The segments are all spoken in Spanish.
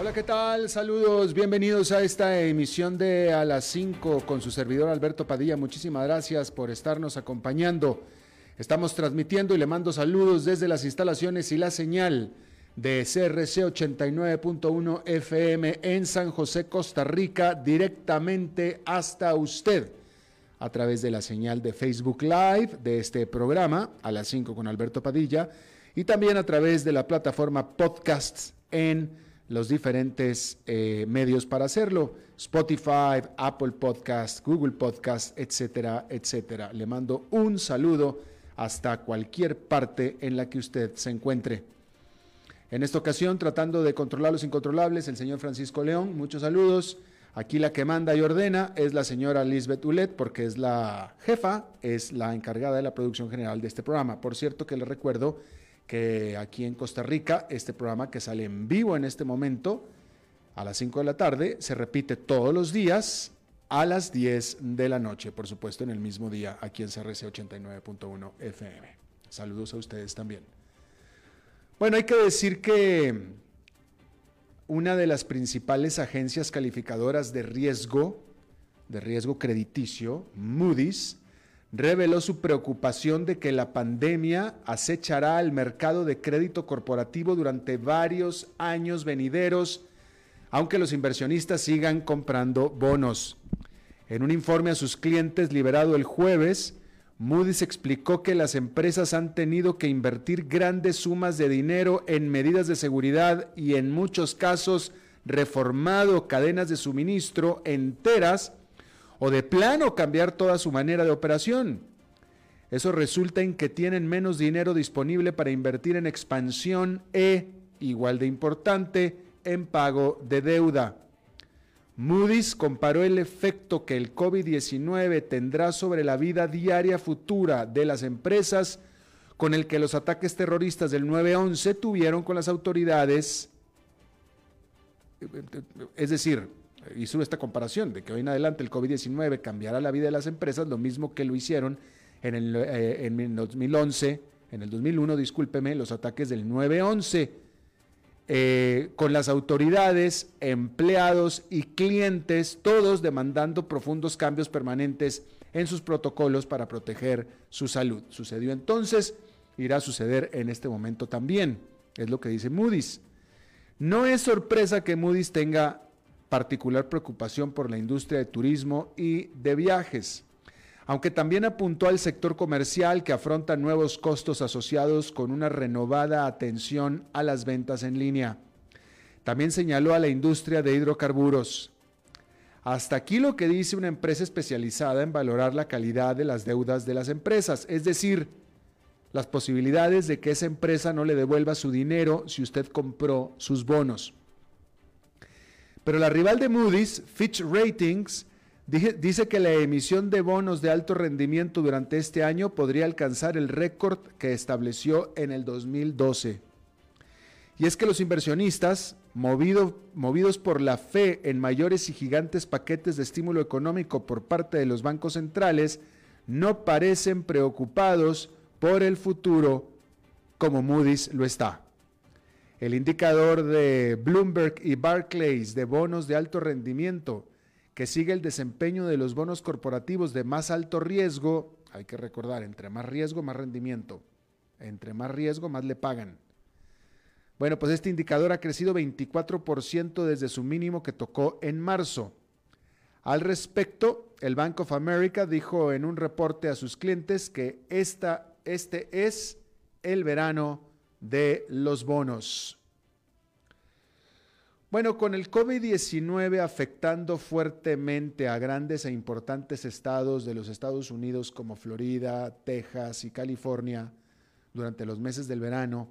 Hola, ¿qué tal? Saludos, bienvenidos a esta emisión de A las 5 con su servidor Alberto Padilla. Muchísimas gracias por estarnos acompañando. Estamos transmitiendo y le mando saludos desde las instalaciones y la señal de CRC 89.1 FM en San José, Costa Rica, directamente hasta usted a través de la señal de Facebook Live de este programa a las 5 con Alberto Padilla y también a través de la plataforma Podcasts en los diferentes eh, medios para hacerlo, Spotify, Apple Podcast, Google Podcast, etcétera, etcétera. Le mando un saludo hasta cualquier parte en la que usted se encuentre. En esta ocasión, tratando de controlar los incontrolables, el señor Francisco León, muchos saludos. Aquí la que manda y ordena es la señora Lisbeth Ulet, porque es la jefa, es la encargada de la producción general de este programa. Por cierto, que le recuerdo que aquí en Costa Rica, este programa que sale en vivo en este momento, a las 5 de la tarde, se repite todos los días a las 10 de la noche, por supuesto en el mismo día aquí en CRC 89.1 FM. Saludos a ustedes también. Bueno, hay que decir que una de las principales agencias calificadoras de riesgo, de riesgo crediticio, Moody's, reveló su preocupación de que la pandemia acechará al mercado de crédito corporativo durante varios años venideros, aunque los inversionistas sigan comprando bonos. En un informe a sus clientes liberado el jueves, Moody's explicó que las empresas han tenido que invertir grandes sumas de dinero en medidas de seguridad y en muchos casos reformado cadenas de suministro enteras o de plano cambiar toda su manera de operación. Eso resulta en que tienen menos dinero disponible para invertir en expansión e, igual de importante, en pago de deuda. Moody's comparó el efecto que el COVID-19 tendrá sobre la vida diaria futura de las empresas con el que los ataques terroristas del 9-11 tuvieron con las autoridades. Es decir, hizo esta comparación de que hoy en adelante el COVID-19 cambiará la vida de las empresas, lo mismo que lo hicieron en el, eh, en 2011, en el 2001, discúlpeme, los ataques del 9-11 eh, con las autoridades, empleados y clientes, todos demandando profundos cambios permanentes en sus protocolos para proteger su salud. Sucedió entonces, irá a suceder en este momento también, es lo que dice Moody's. No es sorpresa que Moody's tenga particular preocupación por la industria de turismo y de viajes aunque también apuntó al sector comercial que afronta nuevos costos asociados con una renovada atención a las ventas en línea. También señaló a la industria de hidrocarburos. Hasta aquí lo que dice una empresa especializada en valorar la calidad de las deudas de las empresas, es decir, las posibilidades de que esa empresa no le devuelva su dinero si usted compró sus bonos. Pero la rival de Moody's, Fitch Ratings, Dice que la emisión de bonos de alto rendimiento durante este año podría alcanzar el récord que estableció en el 2012. Y es que los inversionistas, movidos por la fe en mayores y gigantes paquetes de estímulo económico por parte de los bancos centrales, no parecen preocupados por el futuro como Moody's lo está. El indicador de Bloomberg y Barclays de bonos de alto rendimiento que sigue el desempeño de los bonos corporativos de más alto riesgo, hay que recordar, entre más riesgo, más rendimiento. Entre más riesgo, más le pagan. Bueno, pues este indicador ha crecido 24% desde su mínimo que tocó en marzo. Al respecto, el Bank of America dijo en un reporte a sus clientes que esta, este es el verano de los bonos. Bueno, con el COVID-19 afectando fuertemente a grandes e importantes estados de los Estados Unidos como Florida, Texas y California durante los meses del verano,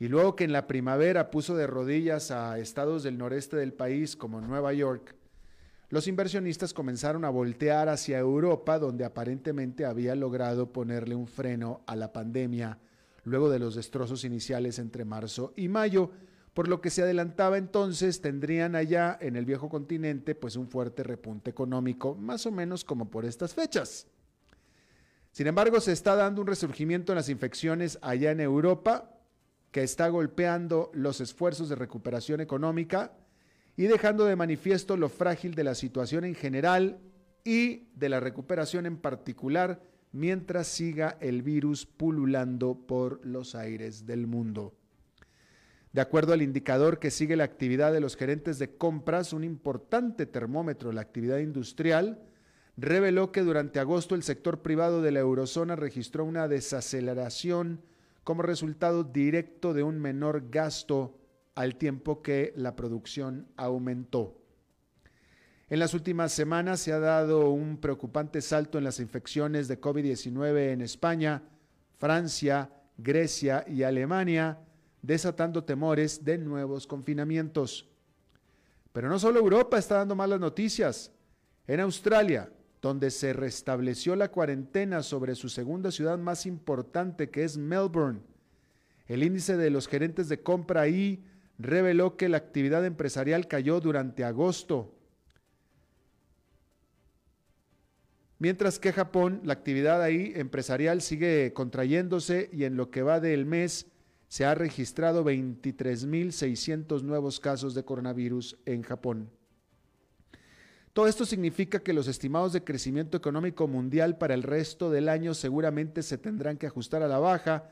y luego que en la primavera puso de rodillas a estados del noreste del país como Nueva York, los inversionistas comenzaron a voltear hacia Europa, donde aparentemente había logrado ponerle un freno a la pandemia luego de los destrozos iniciales entre marzo y mayo, por lo que se adelantaba entonces tendrían allá en el viejo continente pues un fuerte repunte económico, más o menos como por estas fechas. Sin embargo, se está dando un resurgimiento en las infecciones allá en Europa, que está golpeando los esfuerzos de recuperación económica y dejando de manifiesto lo frágil de la situación en general y de la recuperación en particular mientras siga el virus pululando por los aires del mundo. De acuerdo al indicador que sigue la actividad de los gerentes de compras, un importante termómetro de la actividad industrial, reveló que durante agosto el sector privado de la eurozona registró una desaceleración como resultado directo de un menor gasto al tiempo que la producción aumentó. En las últimas semanas se ha dado un preocupante salto en las infecciones de COVID-19 en España, Francia, Grecia y Alemania, desatando temores de nuevos confinamientos. Pero no solo Europa está dando malas noticias. En Australia, donde se restableció la cuarentena sobre su segunda ciudad más importante, que es Melbourne, el índice de los gerentes de compra ahí reveló que la actividad empresarial cayó durante agosto. Mientras que Japón, la actividad ahí empresarial sigue contrayéndose y en lo que va del mes se ha registrado 23.600 nuevos casos de coronavirus en Japón. Todo esto significa que los estimados de crecimiento económico mundial para el resto del año seguramente se tendrán que ajustar a la baja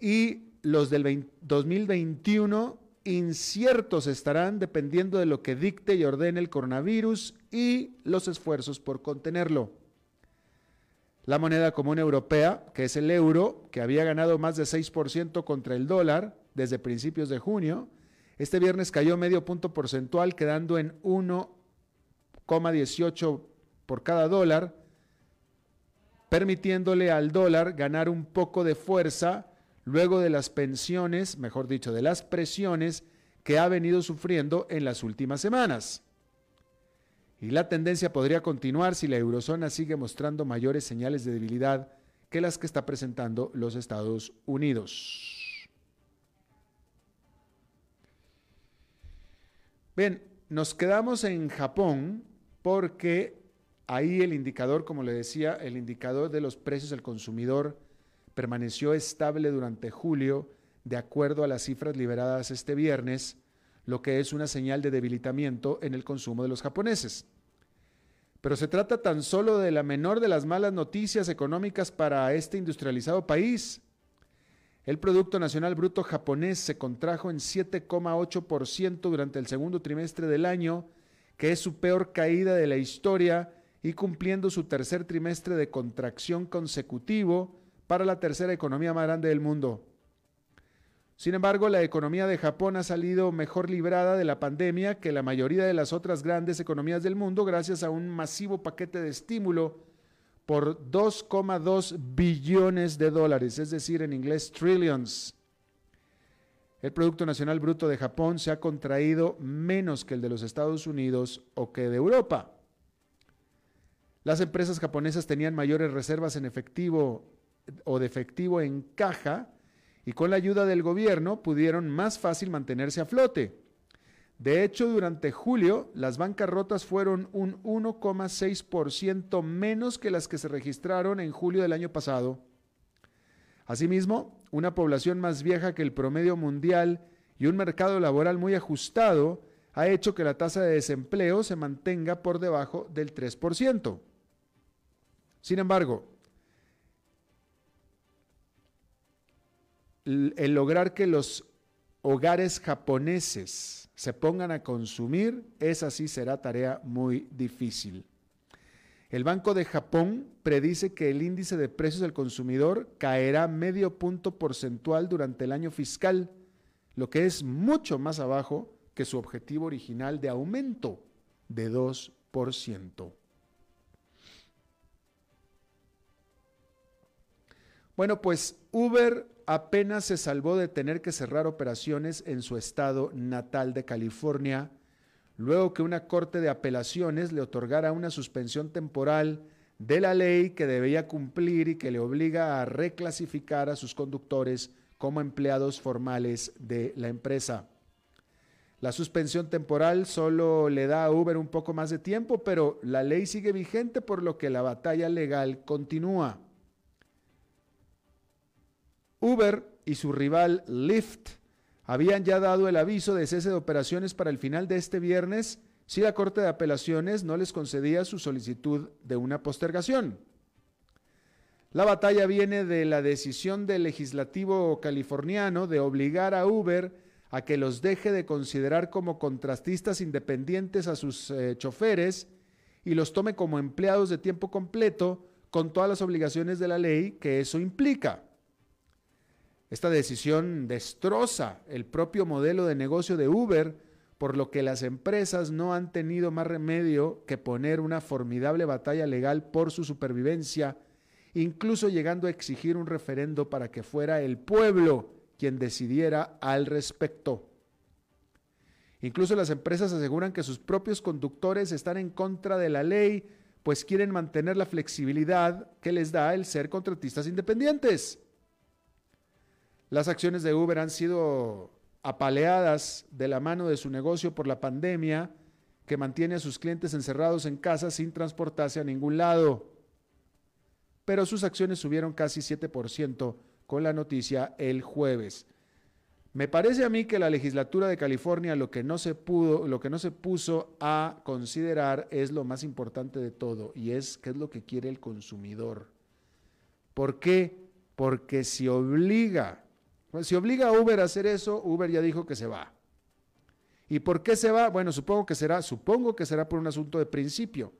y los del 2021 inciertos estarán dependiendo de lo que dicte y ordene el coronavirus y los esfuerzos por contenerlo. La moneda común europea, que es el euro, que había ganado más de 6% contra el dólar desde principios de junio, este viernes cayó medio punto porcentual, quedando en 1,18 por cada dólar, permitiéndole al dólar ganar un poco de fuerza luego de las pensiones, mejor dicho, de las presiones que ha venido sufriendo en las últimas semanas. Y la tendencia podría continuar si la eurozona sigue mostrando mayores señales de debilidad que las que está presentando los Estados Unidos. Bien, nos quedamos en Japón porque ahí el indicador, como le decía, el indicador de los precios al consumidor permaneció estable durante julio de acuerdo a las cifras liberadas este viernes, lo que es una señal de debilitamiento en el consumo de los japoneses. Pero se trata tan solo de la menor de las malas noticias económicas para este industrializado país. El Producto Nacional Bruto japonés se contrajo en 7,8% durante el segundo trimestre del año, que es su peor caída de la historia y cumpliendo su tercer trimestre de contracción consecutivo para la tercera economía más grande del mundo. Sin embargo, la economía de Japón ha salido mejor librada de la pandemia que la mayoría de las otras grandes economías del mundo gracias a un masivo paquete de estímulo por 2,2 billones de dólares, es decir, en inglés trillions. El Producto Nacional Bruto de Japón se ha contraído menos que el de los Estados Unidos o que de Europa. Las empresas japonesas tenían mayores reservas en efectivo o de efectivo en caja y con la ayuda del gobierno pudieron más fácil mantenerse a flote. De hecho, durante julio, las bancarrotas fueron un 1,6% menos que las que se registraron en julio del año pasado. Asimismo, una población más vieja que el promedio mundial y un mercado laboral muy ajustado ha hecho que la tasa de desempleo se mantenga por debajo del 3%. Sin embargo, el lograr que los hogares japoneses se pongan a consumir, esa sí será tarea muy difícil. El Banco de Japón predice que el índice de precios del consumidor caerá medio punto porcentual durante el año fiscal, lo que es mucho más abajo que su objetivo original de aumento de 2%. Bueno, pues Uber apenas se salvó de tener que cerrar operaciones en su estado natal de California, luego que una corte de apelaciones le otorgara una suspensión temporal de la ley que debía cumplir y que le obliga a reclasificar a sus conductores como empleados formales de la empresa. La suspensión temporal solo le da a Uber un poco más de tiempo, pero la ley sigue vigente por lo que la batalla legal continúa. Uber y su rival Lyft habían ya dado el aviso de cese de operaciones para el final de este viernes si la Corte de Apelaciones no les concedía su solicitud de una postergación. La batalla viene de la decisión del legislativo californiano de obligar a Uber a que los deje de considerar como contrastistas independientes a sus eh, choferes y los tome como empleados de tiempo completo con todas las obligaciones de la ley que eso implica. Esta decisión destroza el propio modelo de negocio de Uber, por lo que las empresas no han tenido más remedio que poner una formidable batalla legal por su supervivencia, incluso llegando a exigir un referendo para que fuera el pueblo quien decidiera al respecto. Incluso las empresas aseguran que sus propios conductores están en contra de la ley, pues quieren mantener la flexibilidad que les da el ser contratistas independientes. Las acciones de Uber han sido apaleadas de la mano de su negocio por la pandemia que mantiene a sus clientes encerrados en casa sin transportarse a ningún lado. Pero sus acciones subieron casi 7% con la noticia el jueves. Me parece a mí que la legislatura de California lo que no se pudo, lo que no se puso a considerar es lo más importante de todo y es qué es lo que quiere el consumidor. ¿Por qué? Porque si obliga si obliga a Uber a hacer eso, Uber ya dijo que se va. ¿Y por qué se va? Bueno, supongo que será, supongo que será por un asunto de principio,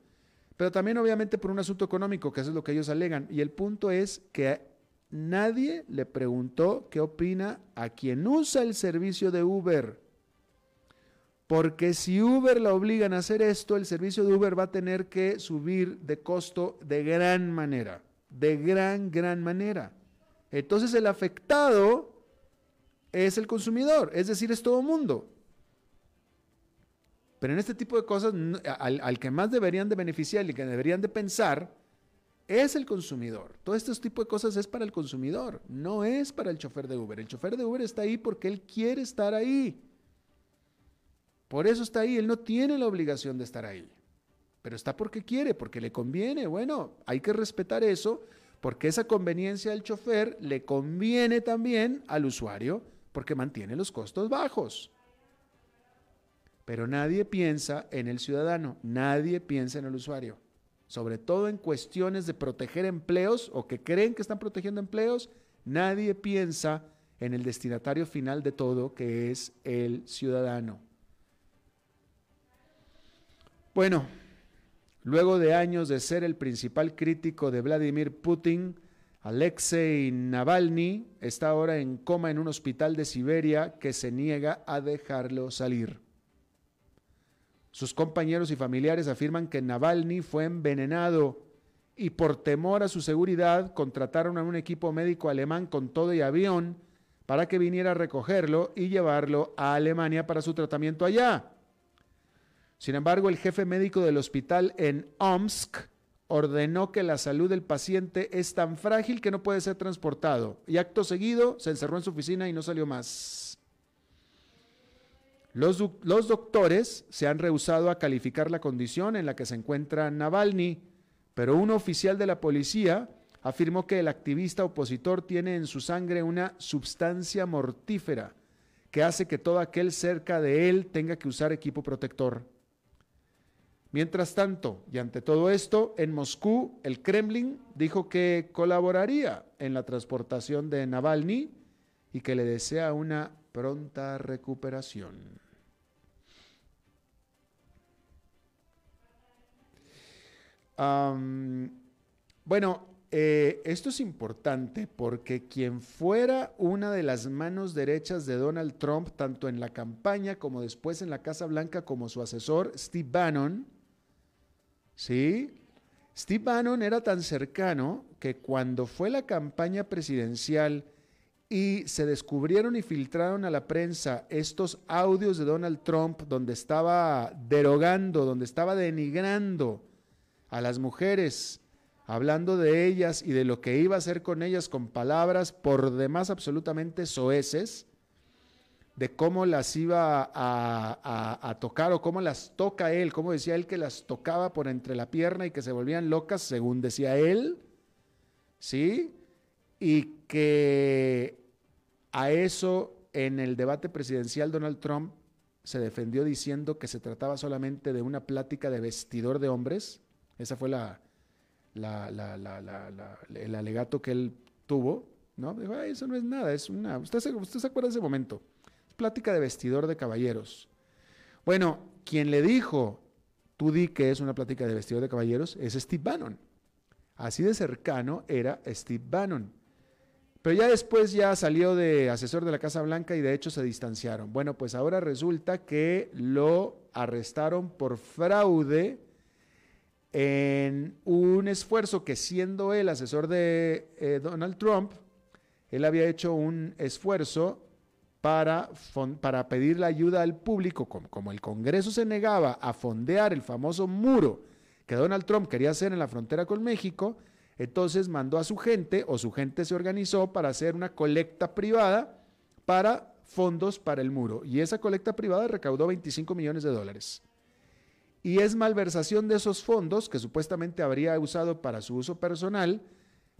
pero también obviamente por un asunto económico, que eso es lo que ellos alegan. Y el punto es que nadie le preguntó qué opina a quien usa el servicio de Uber. Porque si Uber la obligan a hacer esto, el servicio de Uber va a tener que subir de costo de gran manera, de gran, gran manera. Entonces el afectado es el consumidor, es decir, es todo mundo. Pero en este tipo de cosas, al, que más deberían de beneficiar y que deberían de pensar, es el consumidor. Todo este tipo de cosas es para el consumidor, no es para el chofer de Uber. El chofer de Uber está ahí porque él quiere estar ahí. Por eso está ahí, él no tiene la obligación de estar ahí. Pero está porque quiere, porque le conviene. Bueno, hay que respetar eso, porque esa conveniencia del chofer le conviene también al usuario porque mantiene los costos bajos. Pero nadie piensa en el ciudadano, nadie piensa en el usuario, sobre todo en cuestiones de proteger empleos o que creen que están protegiendo empleos, nadie piensa en el destinatario final de todo, que es el ciudadano. Bueno, luego de años de ser el principal crítico de Vladimir Putin, Alexei Navalny está ahora en coma en un hospital de Siberia que se niega a dejarlo salir. Sus compañeros y familiares afirman que Navalny fue envenenado y por temor a su seguridad contrataron a un equipo médico alemán con todo y avión para que viniera a recogerlo y llevarlo a Alemania para su tratamiento allá. Sin embargo, el jefe médico del hospital en Omsk ordenó que la salud del paciente es tan frágil que no puede ser transportado y acto seguido se encerró en su oficina y no salió más. Los, doctores se han rehusado a calificar la condición en la que se encuentra Navalny, pero un oficial de la policía afirmó que el activista opositor tiene en su sangre una sustancia mortífera que hace que todo aquel cerca de él tenga que usar equipo protector. Mientras tanto, y ante todo esto, en Moscú, el Kremlin dijo que colaboraría en la transportación de Navalny y que le desea una pronta recuperación. bueno, eh, esto es importante porque quien fuera una de las manos derechas de Donald Trump, tanto en la campaña como después en la Casa Blanca, como su asesor, Steve Bannon, ¿sí? Steve Bannon era tan cercano que cuando fue la campaña presidencial y se descubrieron y filtraron a la prensa estos audios de Donald Trump donde estaba derogando, donde estaba denigrando a las mujeres, hablando de ellas y de lo que iba a hacer con ellas con palabras por demás absolutamente soeces, de cómo las iba a, tocar o cómo las toca él, cómo decía él que las tocaba por entre la pierna y que se volvían locas, según decía él, ¿sí? Y que a eso en el debate presidencial Donald Trump se defendió diciendo que se trataba solamente de una plática de vestidor de hombres, esa fue la, el alegato que él tuvo, ¿no? Dijo, eso no es nada, es una... ¿Usted se, usted se acuerda de ese momento? Plática de vestidor de caballeros. Bueno, quien le dijo, tú di que es una plática de vestidor de caballeros, es Steve Bannon. Así de cercano era Steve Bannon. Pero ya después ya salió de asesor de la Casa Blanca y de hecho se distanciaron. Bueno, pues ahora resulta que lo arrestaron por fraude en un esfuerzo que siendo él asesor de eh, Donald Trump, él había hecho un esfuerzo para, pedir la ayuda al público, como el Congreso se negaba a fondear el famoso muro que Donald Trump quería hacer en la frontera con México, entonces mandó a su gente o su gente se organizó para hacer una colecta privada para fondos para el muro. Y esa colecta privada recaudó 25 millones de dólares y es malversación de esos fondos que supuestamente habría usado para su uso personal,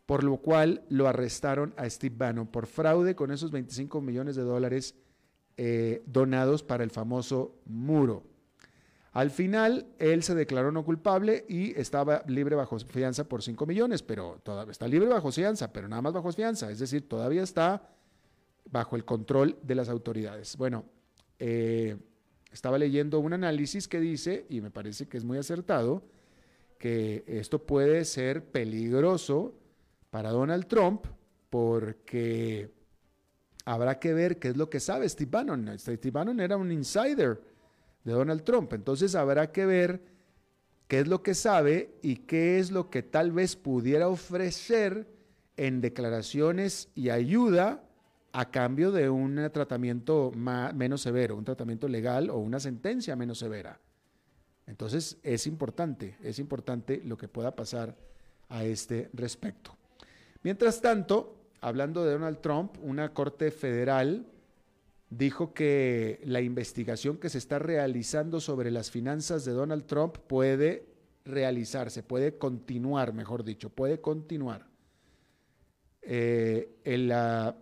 por lo cual lo arrestaron a Steve Bannon por fraude con esos 25 millones de dólares eh, donados para el famoso muro. Al final, él se declaró no culpable y estaba libre bajo fianza por 5 millones, pero todavía está libre bajo fianza, pero nada más bajo fianza, es decir, todavía está bajo el control de las autoridades. Bueno, eh, estaba leyendo un análisis que dice, y me parece que es muy acertado, que esto puede ser peligroso para Donald Trump porque habrá que ver qué es lo que sabe Steve Bannon. Steve Bannon era un insider de Donald Trump, entonces habrá que ver qué es lo que sabe y qué es lo que tal vez pudiera ofrecer en declaraciones y ayuda a cambio de un tratamiento menos severo, un tratamiento legal o una sentencia menos severa. Entonces es importante, es importante lo que pueda pasar a este respecto. Mientras tanto, hablando de Donald Trump, una corte federal dijo que la investigación que se está realizando sobre las finanzas de Donald Trump puede realizarse, puede continuar, mejor dicho, puede continuar. Eh, en la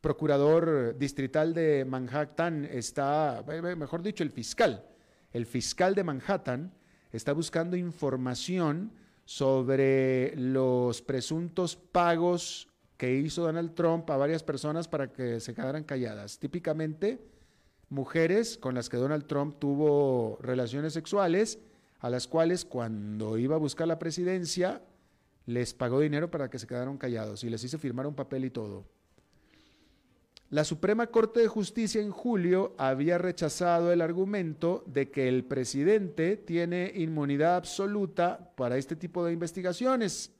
procurador distrital de Manhattan está, mejor dicho, el fiscal, el fiscal de Manhattan está buscando información sobre los presuntos pagos que hizo Donald Trump a varias personas para que se quedaran calladas. Típicamente, mujeres con las que Donald Trump tuvo relaciones sexuales, a las cuales cuando iba a buscar la presidencia, les pagó dinero para que se quedaran callados y les hizo firmar un papel y todo. La Suprema Corte de Justicia en julio había rechazado el argumento de que el presidente tiene inmunidad absoluta para este tipo de investigaciones.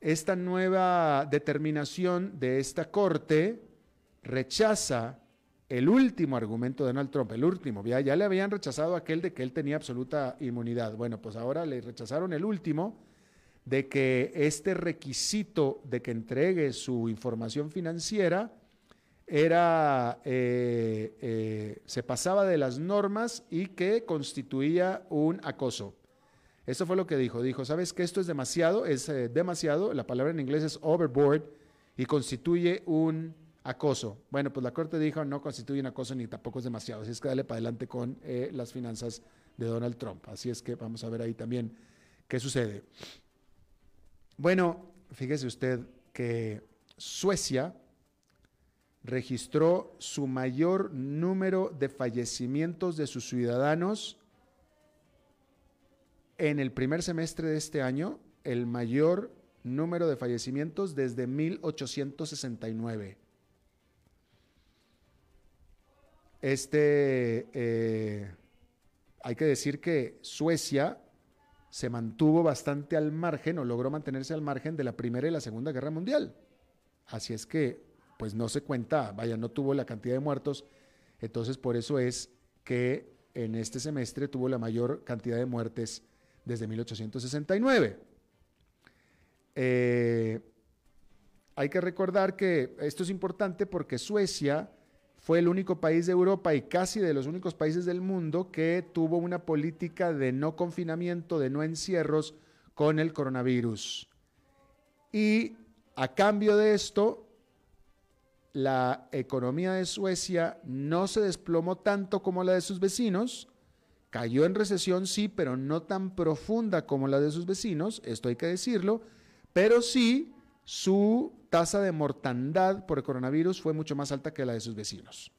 Esta nueva determinación de esta Corte rechaza el último argumento de Donald Trump, el último, ya, le habían rechazado aquel de que él tenía absoluta inmunidad. Bueno, pues ahora le rechazaron el último de que este requisito de que entregue su información financiera era, eh, eh, se pasaba de las normas y que constituía un acoso. Eso fue lo que dijo. Dijo, ¿sabes que esto es demasiado? Es eh, demasiado. La palabra en inglés es overboard y constituye un acoso. Bueno, pues la Corte dijo, no constituye un acoso ni tampoco es demasiado. Así es que dale para adelante con las finanzas de Donald Trump. Así es que vamos a ver ahí también qué sucede. Bueno, fíjese usted que Suecia registró su mayor número de fallecimientos de sus ciudadanos en el primer semestre de este año, el mayor número de fallecimientos desde 1869. Este, eh, hay que decir que Suecia se mantuvo bastante al margen o logró mantenerse al margen de la Primera y la Segunda Guerra Mundial. Así es que, pues no se cuenta, vaya, no tuvo la cantidad de muertos. Entonces, por eso es que en este semestre tuvo la mayor cantidad de muertes desde 1869. Eh, hay que recordar que esto es importante porque Suecia fue el único país de Europa y casi de los únicos países del mundo que tuvo una política de no confinamiento, de no encierros con el coronavirus. Y a cambio de esto, la economía de Suecia no se desplomó tanto como la de sus vecinos, cayó en recesión, sí, pero no tan profunda como la de sus vecinos, esto hay que decirlo, pero sí su tasa de mortandad por el coronavirus fue mucho más alta que la de sus vecinos.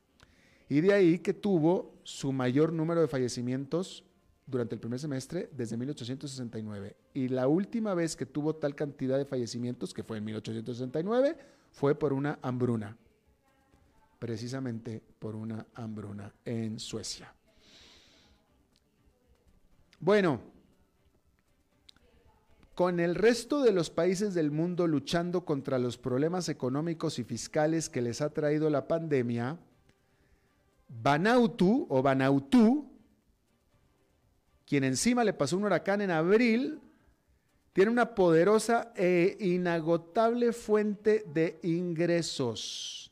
Y de ahí que tuvo su mayor número de fallecimientos durante el primer semestre desde 1869. Y la última vez que tuvo tal cantidad de fallecimientos, que fue en 1869, fue por una hambruna. Precisamente por una hambruna en Suecia. Bueno, con el resto de los países del mundo luchando contra los problemas económicos y fiscales que les ha traído la pandemia, Vanuatu o Vanuatu, quien encima le pasó un huracán en abril, tiene una poderosa e inagotable fuente de ingresos,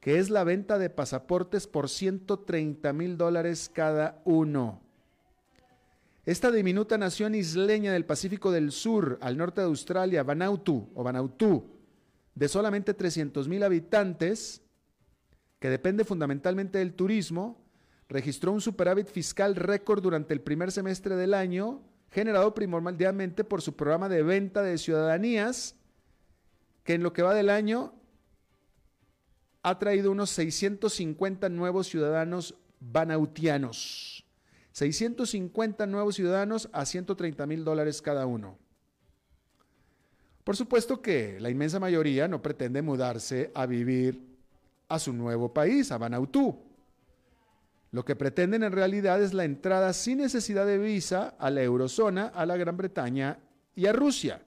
que es la venta de pasaportes por 130 mil dólares cada uno. Esta diminuta nación isleña del Pacífico del Sur, al norte de Australia, Vanuatu o Vanuatu, de solamente 300 mil habitantes, que depende fundamentalmente del turismo, registró un superávit fiscal récord durante el primer semestre del año, generado primordialmente por su programa de venta de ciudadanías, que en lo que va del año ha traído unos 650 nuevos ciudadanos banautianos. 650 nuevos ciudadanos a 130 mil dólares cada uno. Por supuesto que la inmensa mayoría no pretende mudarse a vivir a su nuevo país, a Vanuatu. Lo que pretenden en realidad es la entrada sin necesidad de visa a la eurozona, a la Gran Bretaña y a Rusia,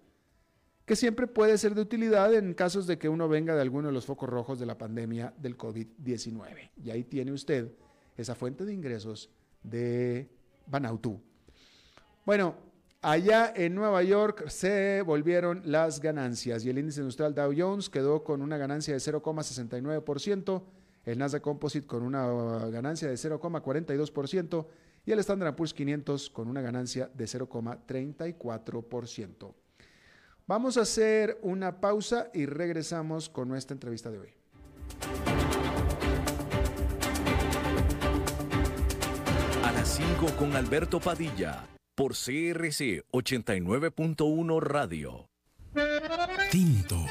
que siempre puede ser de utilidad en casos de que uno venga de alguno de los focos rojos de la pandemia del COVID-19. Y ahí tiene usted esa fuente de ingresos de Vanuatu. Bueno, allá en Nueva York se volvieron las ganancias y el índice industrial Dow Jones quedó con una ganancia de 0,69%, el Nasdaq Composite con una ganancia de 0,42% y el Standard Poor's 500 con una ganancia de 0,34%. Vamos a hacer una pausa y regresamos con nuestra entrevista de hoy. con Alberto Padilla por CRC 89.1 Radio. Tinto,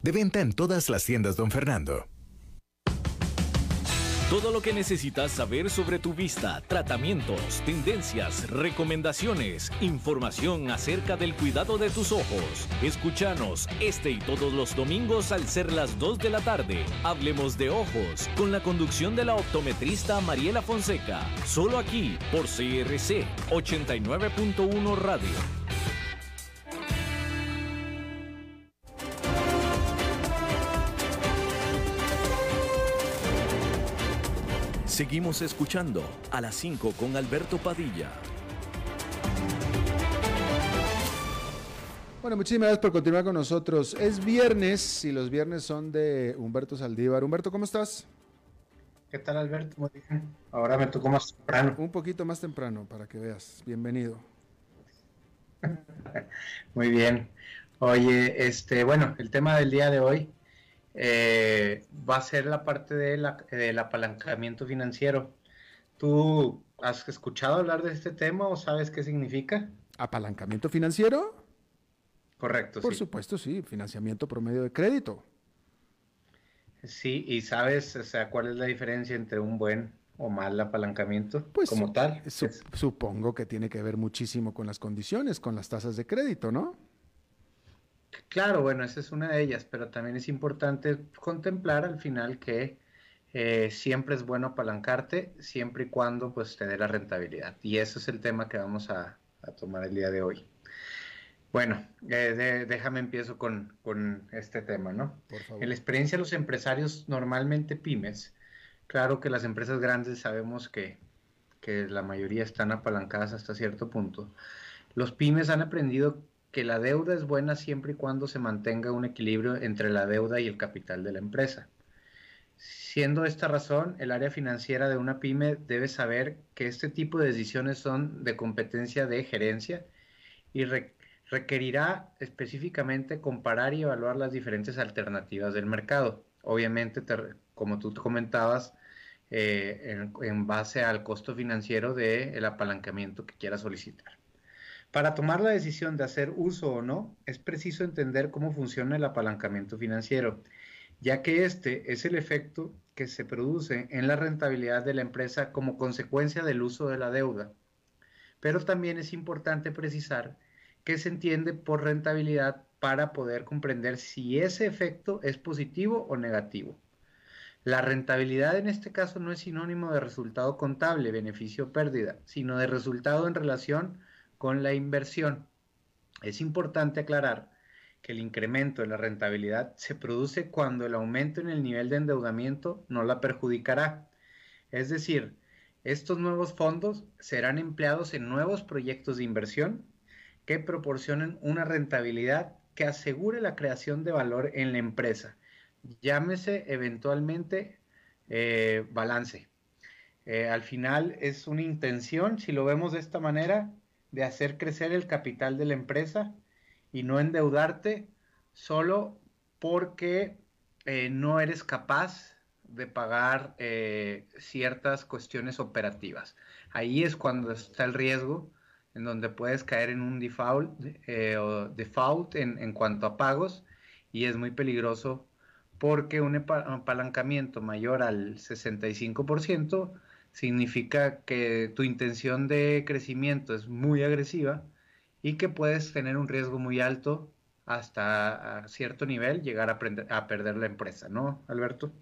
De venta en todas las tiendas, don Fernando. Todo lo que necesitas saber sobre tu vista, tratamientos, tendencias, recomendaciones, información acerca del cuidado de tus ojos. Escúchanos este y todos los domingos al ser las 2 de la tarde. Hablemos de ojos con la conducción de la optometrista Mariela Fonseca. Solo aquí por CRC 89.1 Radio. Seguimos escuchando a las 5 con Alberto Padilla. Bueno, muchísimas gracias por continuar con nosotros. Es viernes y los viernes son de Humberto Saldívar. Humberto, ¿cómo estás? ¿Qué tal, Alberto? Muy bien. Ahora me tocó más temprano. Un poquito más temprano para que veas. Bienvenido. Muy bien. Oye, este, bueno, el tema del día de hoy eh, va a ser la parte de del apalancamiento financiero. ¿Tú has escuchado hablar de este tema o sabes qué significa? ¿Apalancamiento financiero? Correcto. Por supuesto, sí, financiamiento por medio de crédito. Sí, y sabes, o sea, cuál es la diferencia entre un buen o mal apalancamiento pues, como tal. supongo que tiene que ver muchísimo con las condiciones, con las tasas de crédito, ¿no? Claro, bueno, esa es una de ellas, pero también es importante contemplar al final que eh, siempre es bueno apalancarte, siempre y cuando pues te dé la rentabilidad. Y ese es el tema que vamos a, tomar el día de hoy. Bueno, eh, déjame empiezo con, este tema, ¿no? En la experiencia de los empresarios, normalmente pymes, claro que las empresas grandes sabemos que, que la mayoría están apalancadas hasta cierto punto. Los pymes han aprendido que la deuda es buena siempre y cuando se mantenga un equilibrio entre la deuda y el capital de la empresa. Siendo esta razón, el área financiera de una pyme debe saber que este tipo de decisiones son de competencia de gerencia y requerirá específicamente comparar y evaluar las diferentes alternativas del mercado. Obviamente, como tú comentabas, eh, en, base al costo financiero del apalancamiento que quiera solicitar. Para tomar la decisión de hacer uso o no, es preciso entender cómo funciona el apalancamiento financiero, ya que este es el efecto que se produce en la rentabilidad de la empresa como consecuencia del uso de la deuda. Pero también es importante precisar qué se entiende por rentabilidad para poder comprender si ese efecto es positivo o negativo. La rentabilidad en este caso no es sinónimo de resultado contable, beneficio o pérdida, sino de resultado en relación con la inversión. Es importante aclarar que el incremento de la rentabilidad se produce cuando el aumento en el nivel de endeudamiento no la perjudicará. Es decir, estos nuevos fondos serán empleados en nuevos proyectos de inversión que proporcionen una rentabilidad que asegure la creación de valor en la empresa. Llámese eventualmente eh, balance. Eh, al final es una intención, si lo vemos de esta manera, de hacer crecer el capital de la empresa y no endeudarte solo porque eh, no eres capaz de pagar eh, ciertas cuestiones operativas. Ahí es cuando está el riesgo en donde puedes caer en un default, eh, default en, en, cuanto a pagos y es muy peligroso porque un apalancamiento mayor al 65% significa que tu intención de crecimiento es muy agresiva y que puedes tener un riesgo muy alto hasta cierto nivel llegar a, a, perder la empresa, ¿no, Alberto?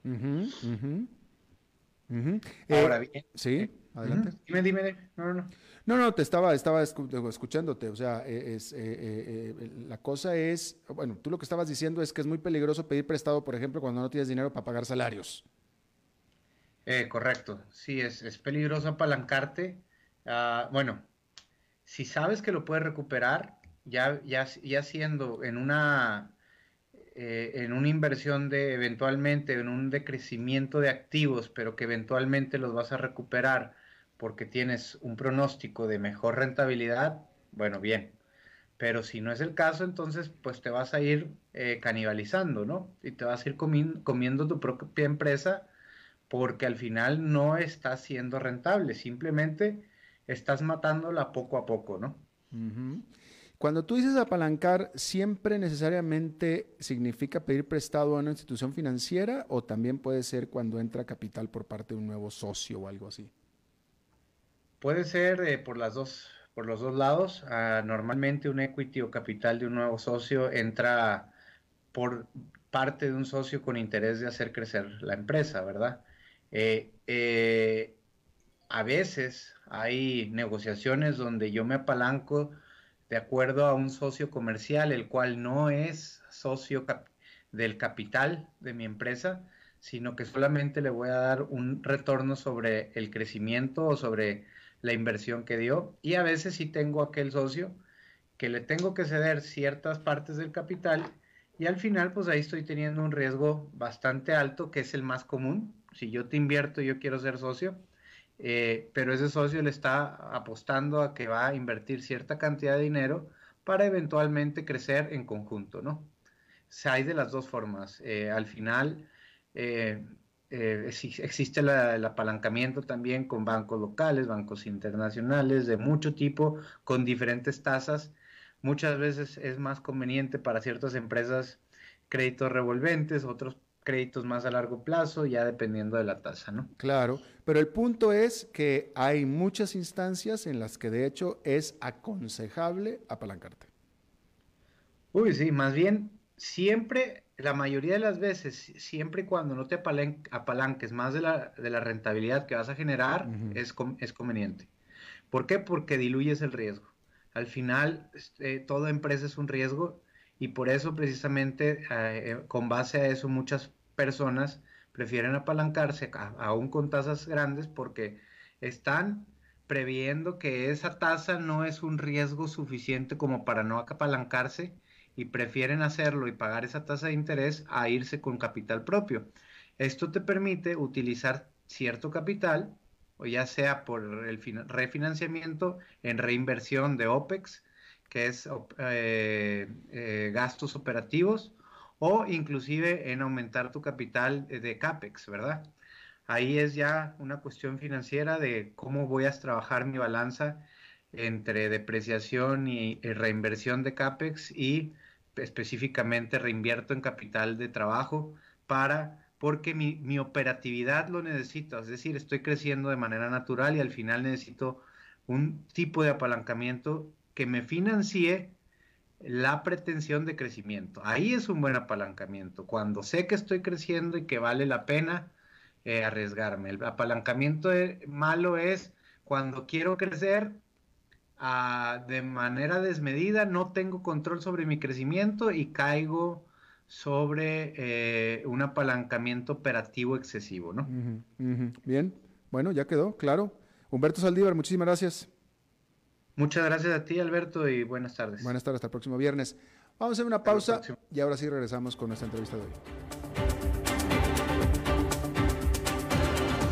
Ahora bien. Sí, adelante. Dime, dime. No, no, no. No, no, te estaba, estaba escuchándote. O sea, e, es, eh, eh, eh, la cosa es, bueno, tú lo que estabas diciendo es que es muy peligroso pedir prestado, por ejemplo, cuando no tienes dinero para pagar salarios. Eh, correcto, sí, es, peligroso apalancarte. Ah, bueno, si sabes que lo puedes recuperar, ya, ya, ya siendo en una, eh, en una inversión de eventualmente, en un decrecimiento de activos, pero que eventualmente los vas a recuperar porque tienes un pronóstico de mejor rentabilidad, bueno, bien. Pero si no es el caso, entonces pues te vas a ir eh, canibalizando, ¿no? Y te vas a ir comiendo tu propia empresa porque al final no está siendo rentable, simplemente estás matándola poco a poco, ¿no? Cuando tú dices apalancar, ¿siempre necesariamente significa pedir prestado a una institución financiera o también puede ser cuando entra capital por parte de un nuevo socio o algo así? Puede ser eh, por las dos, por los dos lados. Ah, normalmente un equity o capital de un nuevo socio entra por parte de un socio con interés de hacer crecer la empresa, ¿verdad? Eh, eh, a veces hay negociaciones donde yo me apalanco de acuerdo a un socio comercial, el cual no es socio del capital de mi empresa, sino que solamente le voy a dar un retorno sobre el crecimiento o sobre la inversión que dio. Y a veces sí tengo aquel socio que le tengo que ceder ciertas partes del capital y al final pues ahí estoy teniendo un riesgo bastante alto que es el más común. Si yo te invierto yo quiero ser socio, eh, pero ese socio le está apostando a que va a invertir cierta cantidad de dinero para eventualmente crecer en conjunto, ¿no? O sea, hay de las dos formas. Eh, al final, eh, existe el apalancamiento también con bancos locales, bancos internacionales de mucho tipo, con diferentes tasas. Muchas veces es más conveniente para ciertas empresas créditos revolventes, otros créditos más a largo plazo, ya dependiendo de la tasa, ¿no? Claro, pero el punto es que hay muchas instancias en las que de hecho es aconsejable apalancarte. Uy, sí, más bien siempre la mayoría de las veces, siempre y cuando no te apalanques más de la, de la rentabilidad que vas a generar, es, es conveniente. ¿Por qué? Porque diluyes el riesgo. Al final, este, toda empresa es un riesgo y por eso precisamente eh, con base a eso muchas personas prefieren apalancarse aún con tasas grandes porque están previendo que esa tasa no es un riesgo suficiente como para no apalancarse y prefieren hacerlo y pagar esa tasa de interés a irse con capital propio. Esto te permite utilizar cierto capital, o ya sea por el refinanciamiento en reinversión de OPEX, que es eh, eh, gastos operativos, o inclusive en aumentar tu capital de CAPEX, ¿verdad? Ahí es ya una cuestión financiera de cómo voy a trabajar mi balanza entre depreciación y reinversión de CAPEX y específicamente reinvierto en capital de trabajo para porque mi, mi, operatividad lo necesito, es decir, estoy creciendo de manera natural y al final necesito un tipo de apalancamiento que me financie la pretensión de crecimiento. Ahí es un buen apalancamiento, cuando sé que estoy creciendo y que vale la pena eh, arriesgarme. El apalancamiento malo es cuando quiero crecer de manera desmedida, no tengo control sobre mi crecimiento y caigo sobre eh, un apalancamiento operativo excesivo, ¿no? Bien, bueno, ya quedó, claro. Humberto Saldívar, muchísimas gracias. Muchas gracias a ti, Alberto, y buenas tardes. Buenas tardes, hasta el próximo viernes. Vamos a hacer una pausa y ahora sí regresamos con nuestra entrevista de hoy.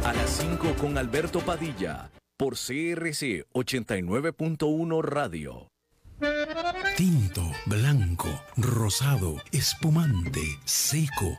A las 5 con Alberto Padilla por CRC 89.1 Radio. Tinto, blanco, rosado, espumante, seco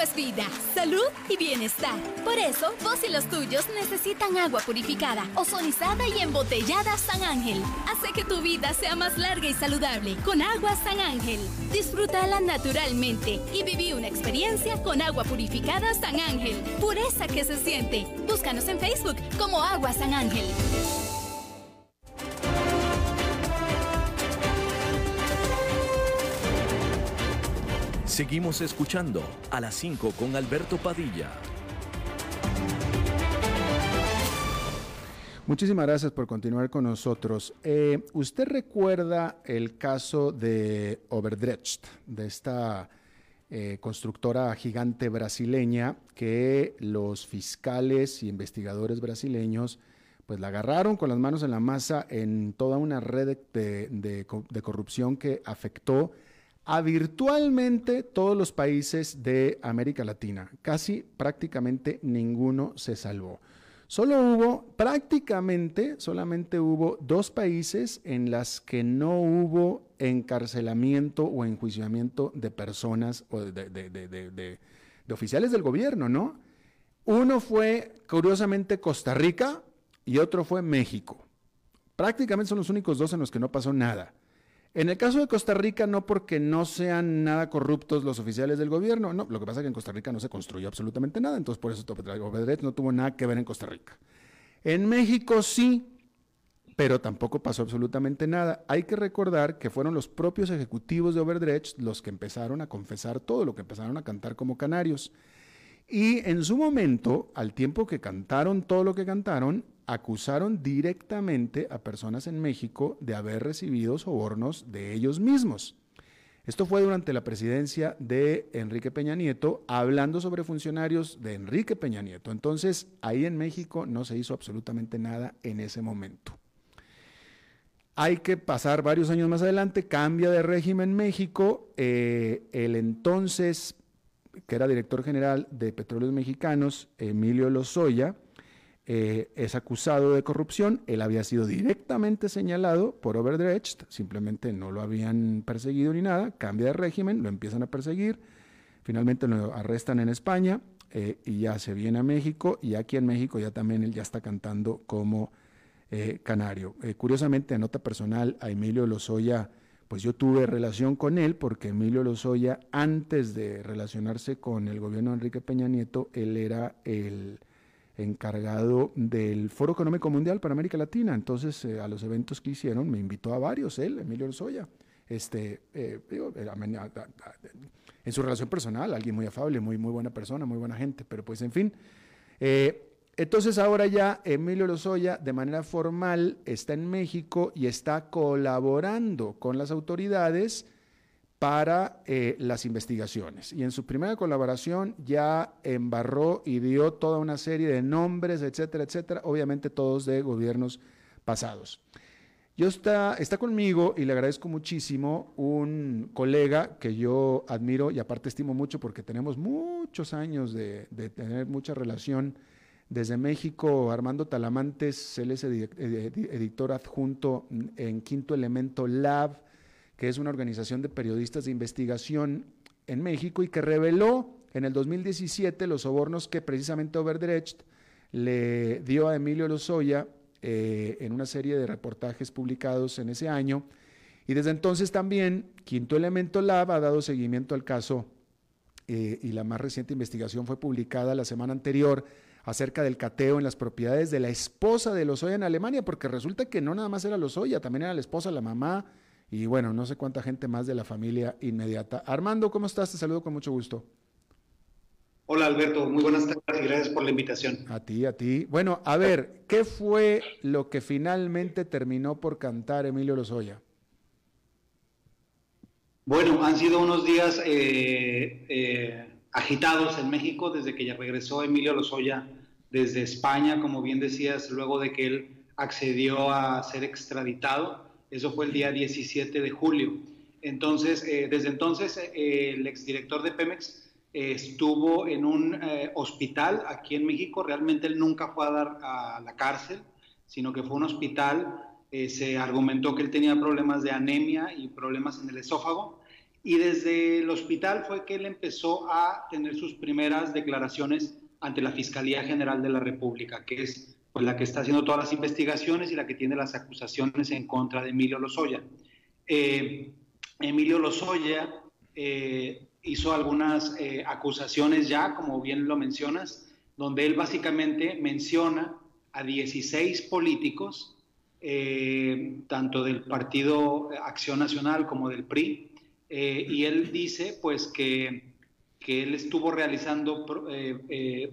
es vida, salud y bienestar. Por eso, vos y los tuyos necesitan agua purificada, ozonizada y embotellada San Ángel. Hace que tu vida sea más larga y saludable con agua San Ángel. Disfrútala naturalmente y viví una experiencia con agua purificada San Ángel. Pureza que se siente. Búscanos en Facebook como Agua San Ángel. Seguimos escuchando a las 5 con Alberto Padilla. Muchísimas gracias por continuar con nosotros. Eh, ¿Usted recuerda el caso de Overdrecht, de esta eh, constructora gigante brasileña que los fiscales y investigadores brasileños pues la agarraron con las manos en la masa en toda una red de corrupción que afectó a virtualmente todos los países de América Latina. Casi prácticamente ninguno se salvó. Solo hubo, prácticamente, solamente hubo dos países en las que no hubo encarcelamiento o enjuiciamiento de personas o de, oficiales del gobierno, ¿no? Uno fue, curiosamente, Costa Rica y otro fue México. Prácticamente son los únicos dos en los que no pasó nada. En el caso de Costa Rica, no porque no sean nada corruptos los oficiales del gobierno, no, lo que pasa es que en Costa Rica no se construyó absolutamente nada, entonces por eso Obedret no tuvo nada que ver en Costa Rica. En México sí, pero tampoco pasó absolutamente nada. Hay que recordar que fueron los propios ejecutivos de Overdrecht los que empezaron a confesar todo, lo que empezaron a cantar como canarios. Y en su momento, al tiempo que cantaron todo lo que cantaron, acusaron directamente a personas en México de haber recibido sobornos de ellos mismos. Esto fue durante la presidencia de Enrique Peña Nieto, hablando sobre funcionarios de Enrique Peña Nieto. Entonces, ahí en México no se hizo absolutamente nada en ese momento. Hay que pasar varios años más adelante, cambia de régimen México, eh, el entonces, que era director general de Petróleos Mexicanos, Emilio Lozoya, eh, es acusado de corrupción. Él había sido directamente señalado por Overdrecht, simplemente no lo habían perseguido ni nada. Cambia de régimen, lo empiezan a perseguir. Finalmente lo arrestan en España eh, y ya se viene a México. Y aquí en México ya también él ya está cantando como eh, canario. curiosamente, nota personal, a Emilio Lozoya, pues yo tuve relación con él porque Emilio Lozoya, antes de relacionarse con el gobierno de Enrique Peña Nieto, él era el encargado del Foro Económico Mundial para América Latina. Entonces, eh, a los eventos que hicieron, me invitó a varios, él, Emilio Orsoya. Este, eh, en su relación personal, alguien muy afable, muy, muy buena persona, muy buena gente, pero pues en fin. Eh, entonces ahora ya Emilio Lozoya de manera formal está en México y está colaborando con las autoridades para eh, las investigaciones. Y en su primera colaboración ya embarró y dio toda una serie de nombres, etcétera, etcétera, obviamente todos de gobiernos pasados. Yo está, está conmigo y le agradezco muchísimo un colega que yo admiro y aparte estimo mucho porque tenemos muchos años de, tener mucha relación. Desde México, Armando Talamantes, él es editor adjunto en Quinto Elemento Lab, que es una organización de periodistas de investigación en México y que reveló en el 2017 los sobornos que precisamente Overdrecht le dio a Emilio Lozoya eh, en una serie de reportajes publicados en ese año. Y desde entonces también Quinto Elemento Lab ha dado seguimiento al caso eh, y la más reciente investigación fue publicada la semana anterior acerca del cateo en las propiedades de la esposa de Lozoya en Alemania, porque resulta que no nada más era Lozoya, también era la esposa, la mamá, y bueno, no sé cuánta gente más de la familia inmediata. Armando, ¿cómo estás? Te saludo con mucho gusto. Hola Alberto, muy buenas tardes y gracias por la invitación. A ti, a ti. Bueno, a ver, ¿qué fue lo que finalmente terminó por cantar Emilio Lozoya? Bueno, han sido unos días eh, eh, agitados en México desde que ya regresó Emilio Lozoya desde España, como bien decías, luego de que él accedió a ser extraditado. Eso fue el día 17 de julio. Entonces, eh, desde entonces, eh, el exdirector de Pemex eh, estuvo en un hospital aquí en México. Realmente él nunca fue a dar a la cárcel, sino que fue un hospital. se argumentó que él tenía problemas de anemia y problemas en el esófago. Y desde el hospital fue que él empezó a tener sus primeras declaraciones ante la Fiscalía General de la República, que es pues la que está haciendo todas las investigaciones y la que tiene las acusaciones en contra de Emilio Lozoya. Eh, Emilio Lozoya eh, hizo algunas eh, acusaciones ya, como bien lo mencionas, donde él básicamente menciona a 16 políticos, tanto del Partido Acción Nacional como del PRI, y él dice pues que, que él estuvo realizando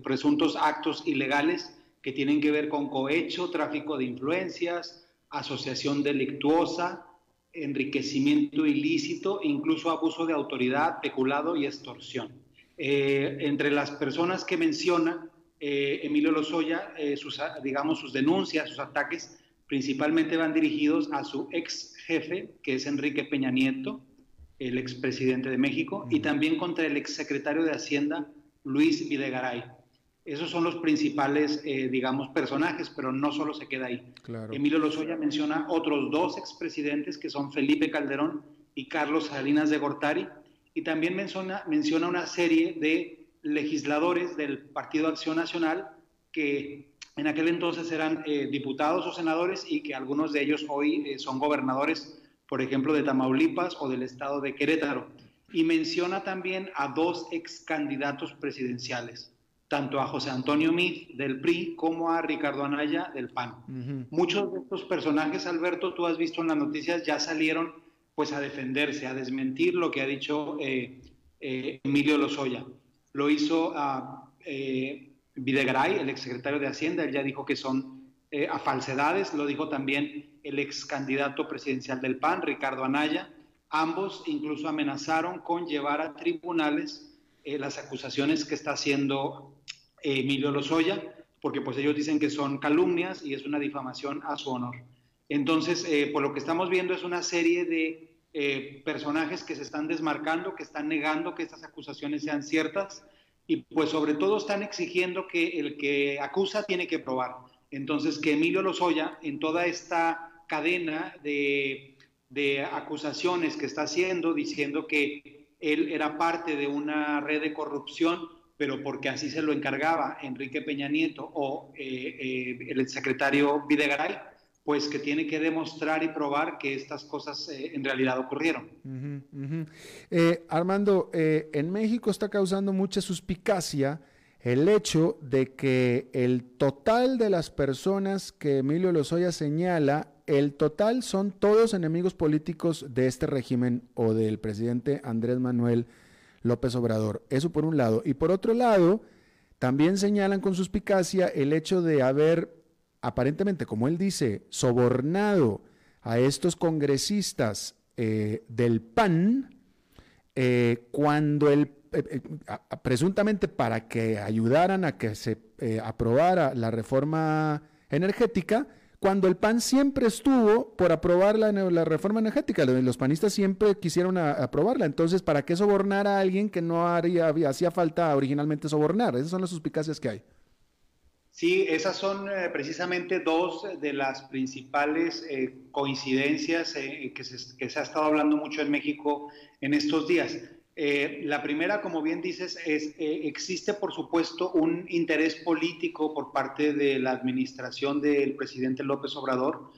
presuntos actos ilegales que tienen que ver con cohecho, tráfico de influencias, asociación delictuosa, enriquecimiento ilícito, incluso abuso de autoridad, peculado y extorsión. Eh, entre las personas que menciona eh, Emilio Lozoya, eh, sus, digamos, sus denuncias, sus ataques, principalmente van dirigidos a su ex jefe, que es Enrique Peña Nieto, el expresidente de México, y también contra el exsecretario de Hacienda, Luis Videgaray. Esos son los principales, eh, digamos, personajes, pero no solo se queda ahí. Emilio Lozoya menciona otros dos expresidentes que son Felipe Calderón y Carlos Salinas de Gortari, y también menciona, menciona una serie de legisladores del Partido Acción Nacional que en aquel entonces eran eh, diputados o senadores y que algunos de ellos hoy eh, son gobernadores, por ejemplo, de Tamaulipas o del estado de Querétaro. Y menciona también a dos ex candidatos presidenciales tanto a José Antonio Meade del PRI como a Ricardo Anaya del PAN. Muchos de estos personajes, Alberto, tú has visto en las noticias, ya salieron pues a defenderse, a desmentir lo que ha dicho eh, eh, Emilio Lozoya. Lo hizo a eh, Videgaray, el exsecretario de Hacienda, él ya dijo que son a falsedades, lo dijo también el ex candidato presidencial del PAN, Ricardo Anaya. Ambos incluso amenazaron con llevar a tribunales las acusaciones que está haciendo Emilio Lozoya, porque pues ellos dicen que son calumnias y es una difamación a su honor. Entonces, eh, por lo que estamos viendo es una serie de eh, personajes que se están desmarcando, que están negando que estas acusaciones sean ciertas y pues sobre todo están exigiendo que el que acusa tiene que probar. Entonces, que Emilio Lozoya en toda esta cadena de, de acusaciones que está haciendo, diciendo que él era parte de una red de corrupción, pero porque así se lo encargaba Enrique Peña Nieto o eh, eh, el secretario Videgaray, pues que tiene que demostrar y probar que estas cosas eh, en realidad ocurrieron. Armando, en México está causando mucha suspicacia el hecho de que el total de las personas que Emilio Lozoya señala, el total son todos enemigos políticos de este régimen o del presidente Andrés Manuel López Obrador. Eso por un lado. Y por otro lado, también señalan con suspicacia el hecho de haber, aparentemente, como él dice, sobornado a estos congresistas eh, del PAN eh, cuando el eh, presuntamente para que ayudaran a que se aprobara la reforma energética, cuando el PAN siempre estuvo por aprobar la, reforma energética. Los panistas siempre quisieron aprobarla. Entonces, ¿para qué sobornar a alguien que no haría, hacía falta originalmente sobornar? Esas son las suspicacias que hay. Sí, esas son eh, precisamente dos de las principales eh, coincidencias eh, que, se, que se ha estado hablando mucho en México en estos días. Eh, la primera, como bien dices, es eh, existe por supuesto un interés político por parte de la administración del presidente López Obrador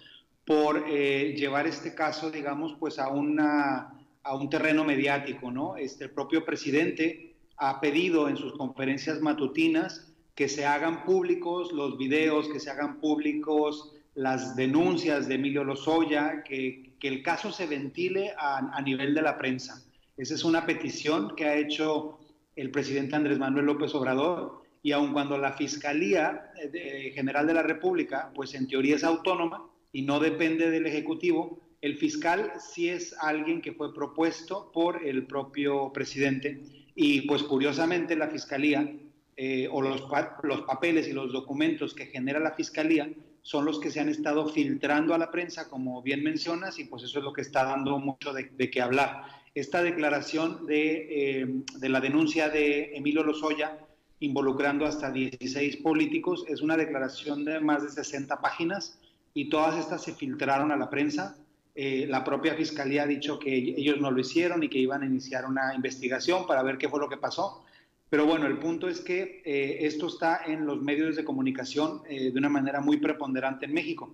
por eh, llevar este caso, digamos, pues a, una, a un terreno mediático, ¿no? Este, el propio presidente ha pedido en sus conferencias matutinas que se hagan públicos los videos, que se hagan públicos las denuncias de Emilio Lozoya, que, que el caso se ventile a, a nivel de la prensa. Esa es una petición que ha hecho el presidente Andrés Manuel López Obrador y aun cuando la Fiscalía eh, General de la República, pues en teoría es autónoma y no depende del Ejecutivo, el fiscal sí es alguien que fue propuesto por el propio presidente. Y pues curiosamente la Fiscalía eh, o los, los papeles y los documentos que genera la Fiscalía son los que se han estado filtrando a la prensa, como bien mencionas, y pues eso es lo que está dando mucho de, de qué hablar esta declaración eh, de, la denuncia de Emilio Lozoya involucrando hasta 16 políticos es una declaración de más de 60 páginas y todas estas se filtraron a la prensa. Eh, la propia fiscalía ha dicho que ellos no lo hicieron y que iban a iniciar una investigación para ver qué fue lo que pasó. Pero bueno, el punto es que eh, esto está en los medios de comunicación de una manera muy preponderante en México.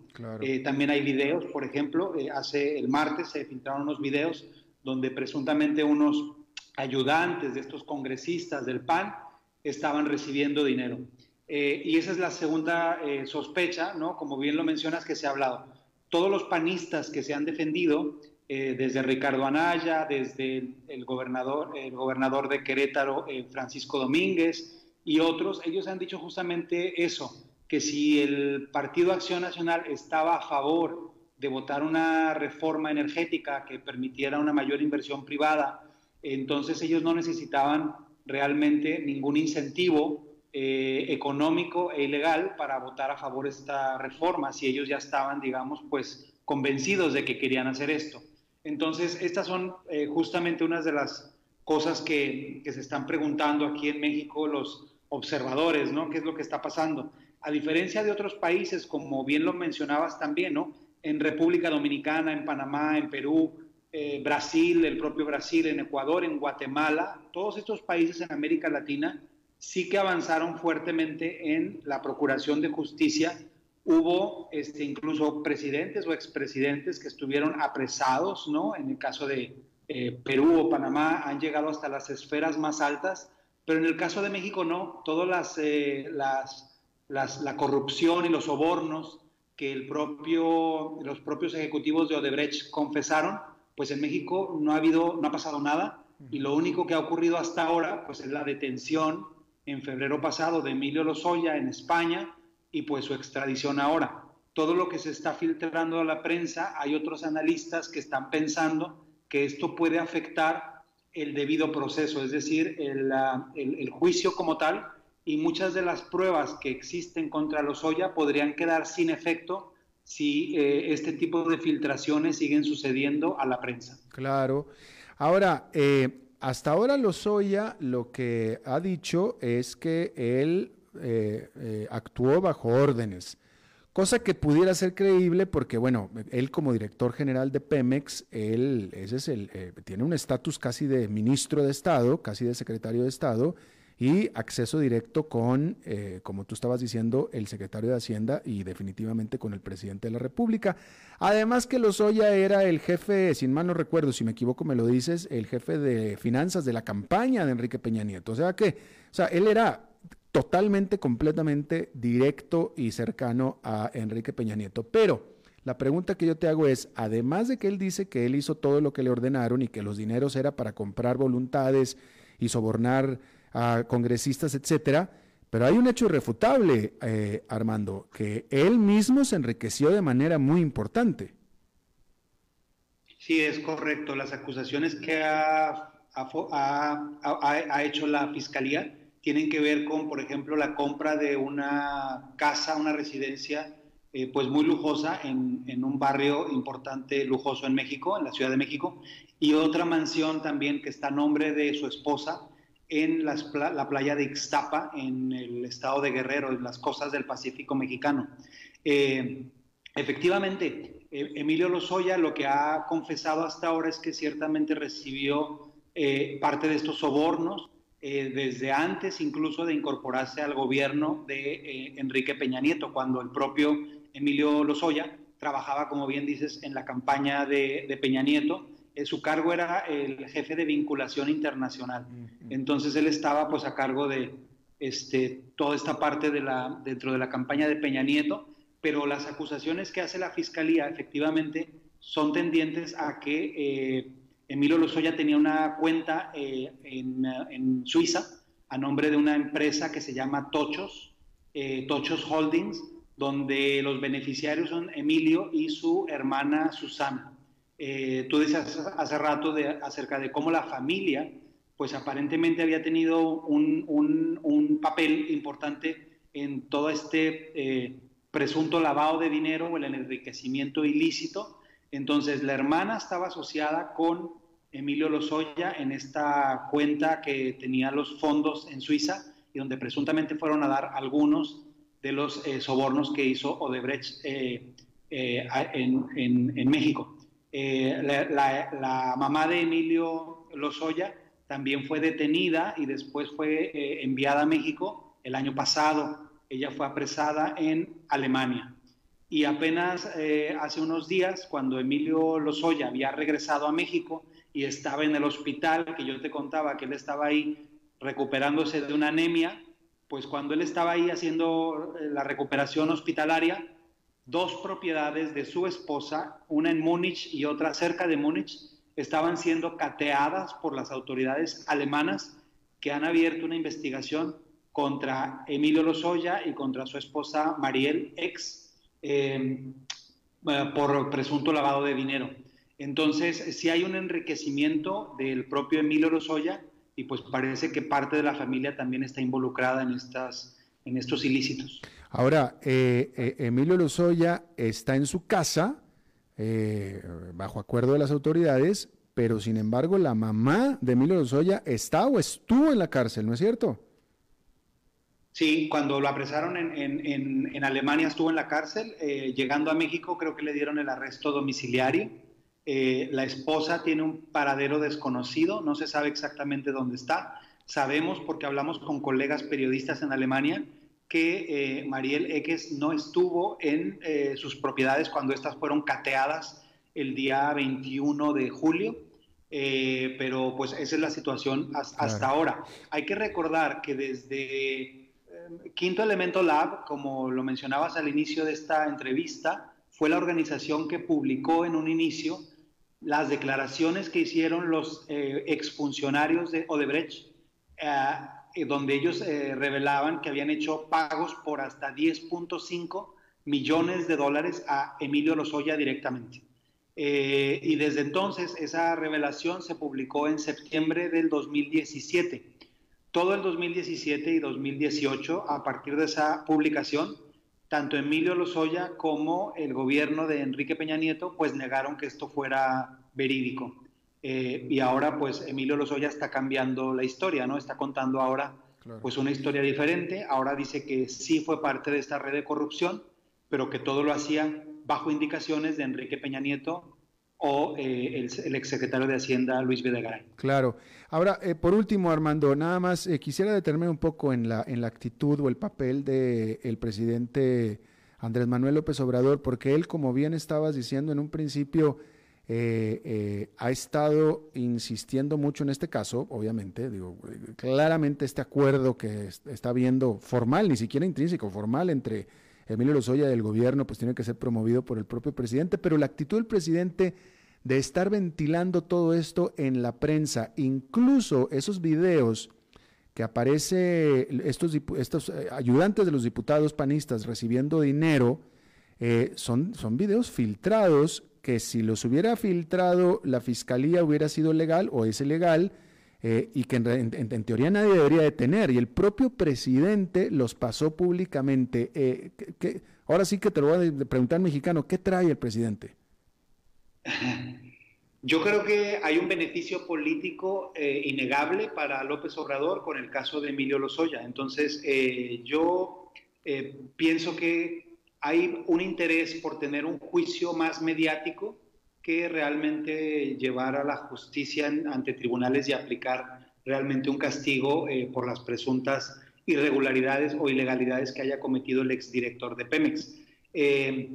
también hay videos, por ejemplo, hace el martes se filtraron unos videos donde presuntamente unos ayudantes de estos congresistas del PAN estaban recibiendo dinero. Eh, y esa es la segunda eh, sospecha, ¿no? Como bien lo mencionas, que se ha hablado. Todos los panistas que se han defendido eh, desde Ricardo Anaya, desde el, gobernador, el gobernador de Querétaro, Francisco Domínguez y otros, ellos han dicho justamente eso, que si el Partido Acción Nacional estaba a favor de votar una reforma energética que permitiera una mayor inversión privada, entonces ellos no necesitaban realmente ningún incentivo eh, económico e ilegal para votar a favor de esta reforma, si ellos ya estaban, digamos, pues convencidos de que querían hacer esto. Entonces, estas son eh, justamente unas de las cosas que, se están preguntando aquí en México los observadores, ¿no? ¿Qué es lo que está pasando? A diferencia de otros países, como bien lo mencionabas también, ¿no? En República Dominicana, en Panamá, en Perú, eh, Brasil, el propio Brasil, en Ecuador, en Guatemala, todos estos países en América Latina sí que avanzaron fuertemente en la procuración de justicia Hubo este, incluso presidentes o expresidentes que estuvieron apresados, ¿no? En el caso de eh, Perú o Panamá han llegado hasta las esferas más altas, pero en el caso de México no. Todas las, eh, las, las, la corrupción y los sobornos que el propio, los propios ejecutivos de Odebrecht confesaron, pues en México no ha habido, no ha pasado nada y lo único que ha ocurrido hasta ahora, pues es la detención en febrero pasado de Emilio Lozoya en España y pues su extradición ahora. Todo lo que se está filtrando a la prensa, hay otros analistas que están pensando que esto puede afectar el debido proceso, es decir, el, el, juicio como tal, y muchas de las pruebas que existen contra los Lozoya podrían quedar sin efecto si eh, este tipo de filtraciones siguen sucediendo a la prensa. Claro. Ahora, eh, hasta ahora Lozoya lo que ha dicho es que él eh, eh, actuó bajo órdenes, cosa que pudiera ser creíble porque, bueno, él como director general de Pemex, él ese es el, tiene un estatus casi de ministro de Estado, casi de secretario de Estado, y acceso directo con, como tú estabas diciendo, el secretario de Hacienda y definitivamente con el presidente de la República. Además que Lozoya era el jefe, sin mal no recuerdo, si me equivoco me lo dices, el jefe de finanzas de la campaña de Enrique Peña Nieto. O sea que, o sea, él era totalmente, completamente directo y cercano a Enrique Peña Nieto. Pero la pregunta que yo te hago es, además de que él dice que él hizo todo lo que le ordenaron y que los dineros era para comprar voluntades y sobornar a congresistas, etcétera, pero hay un hecho irrefutable, eh, Armando, que él mismo se enriqueció de manera muy importante. Sí, es correcto. Las acusaciones que ha, ha hecho la fiscalía tienen que ver con, por ejemplo, la compra de una casa, una residencia, eh, pues muy lujosa en, en, un barrio importante, lujoso en México, en la Ciudad de México, y otra mansión también que está a nombre de su esposa en la playa de Ixtapa, en el estado de Guerrero, en las costas del Pacífico mexicano. Eh, efectivamente, e, Emilio Lozoya lo que ha confesado hasta ahora es que ciertamente recibió eh, parte de estos sobornos, eh, desde antes incluso de incorporarse al gobierno de eh, Enrique Peña Nieto, cuando el propio Emilio Lozoya trabajaba, como bien dices, en la campaña de, Peña Nieto. Eh, su cargo era el jefe de vinculación internacional. Entonces él estaba pues a cargo de este, toda esta parte de la, dentro de la campaña de Peña Nieto, pero las acusaciones que hace la fiscalía efectivamente son tendientes a que Emilio Lozoya tenía una cuenta eh, en, Suiza a nombre de una empresa que se llama Tochos, eh, Tochos Holdings, donde los beneficiarios son Emilio y su hermana Susana. Eh, tú decías hace rato acerca de cómo la familia, pues aparentemente había tenido un, un papel importante en todo este presunto lavado de dinero o el enriquecimiento ilícito. Entonces la hermana estaba asociada con Emilio Lozoya en esta cuenta que tenía los fondos en Suiza y donde presuntamente fueron a dar algunos de los eh, sobornos que hizo Odebrecht eh, eh, en, México. La, mamá de Emilio Lozoya también fue detenida y después fue enviada a México el año pasado. Ella fue apresada en Alemania. Y apenas hace unos días, cuando Emilio Lozoya había regresado a México, y estaba en el hospital, que yo te contaba que él estaba ahí recuperándose de una anemia, pues cuando él estaba ahí haciendo eh, la recuperación hospitalaria, dos propiedades de su esposa, una en Múnich y otra cerca de Múnich, estaban siendo cateadas por las autoridades alemanas que han abierto una investigación contra Emilio Lozoya y contra su esposa Mariel Ex em, eh, por presunto lavado de dinero. Entonces, si hay un enriquecimiento del propio Emilio Lozoya y pues parece que parte de la familia también está involucrada en, estas, en estos ilícitos. Ahora, eh, eh, Emilio Lozoya está en su casa, bajo acuerdo de las autoridades, pero sin embargo la mamá de Emilio Lozoya está o estuvo en la cárcel, ¿no es cierto? Sí, cuando lo apresaron en, Alemania estuvo en la cárcel, eh, llegando a México creo que le dieron el arresto domiciliario. Eh, la esposa tiene un paradero desconocido, no se sabe exactamente dónde está. Sabemos, porque hablamos con colegas periodistas en Alemania, que eh, Mariel Eques no estuvo en sus propiedades cuando estas fueron cateadas el día 21 de julio eh, pero pues esa es la situación hasta ahora. Hay que recordar que desde eh, Quinto Elemento Lab, como lo mencionabas al inicio de esta entrevista, fue la organización que publicó en un inicio las declaraciones que hicieron los eh, exfuncionarios de Odebrecht, donde ellos revelaban que habían hecho pagos por hasta 10.5 millones de dólares a Emilio Lozoya directamente. Eh, y desde entonces esa revelación se publicó en septiembre del 2017. Todo el 2017 y 2018, a partir de esa publicación, tanto Emilio Lozoya como el gobierno de Enrique Peña Nieto, pues negaron que esto fuera verídico. Eh, y ahora, pues Emilio Lozoya está cambiando la historia, ¿no? Está contando ahora, pues una historia diferente. Ahora dice que sí fue parte de esta red de corrupción, pero que todo lo hacía bajo indicaciones de Enrique Peña Nieto o eh, el, exsecretario de Hacienda Luis Videgaray. Claro. Ahora, eh, por último, Armando, nada más eh, quisiera detenerme un poco en la, en la actitud o el papel del presidente Andrés Manuel López Obrador, porque él, como bien estabas diciendo en un principio, ha estado insistiendo mucho en este caso, obviamente, digo, claramente este acuerdo que está viendo formal, ni siquiera intrínseco, formal entre Emilio Lozoya del gobierno, pues tiene que ser promovido por el propio presidente, pero la actitud del presidente de estar ventilando todo esto en la prensa, incluso esos videos que aparece estos, eh, ayudantes de los diputados panistas recibiendo dinero, eh, son, son videos filtrados que si los hubiera filtrado la fiscalía hubiera sido legal o es ilegal, eh, y que en, teoría nadie debería de tener. Y el propio presidente los pasó públicamente. Eh, ahora sí que te lo voy a preguntar mexicano, ¿qué trae el presidente? Yo creo que hay un beneficio político eh, innegable para López Obrador con el caso de Emilio Lozoya. Entonces, yo pienso que hay un interés por tener un juicio más mediático que realmente llevar a la justicia ante tribunales y aplicar realmente un castigo eh, por las presuntas irregularidades o ilegalidades que haya cometido el exdirector de Pemex. Eh,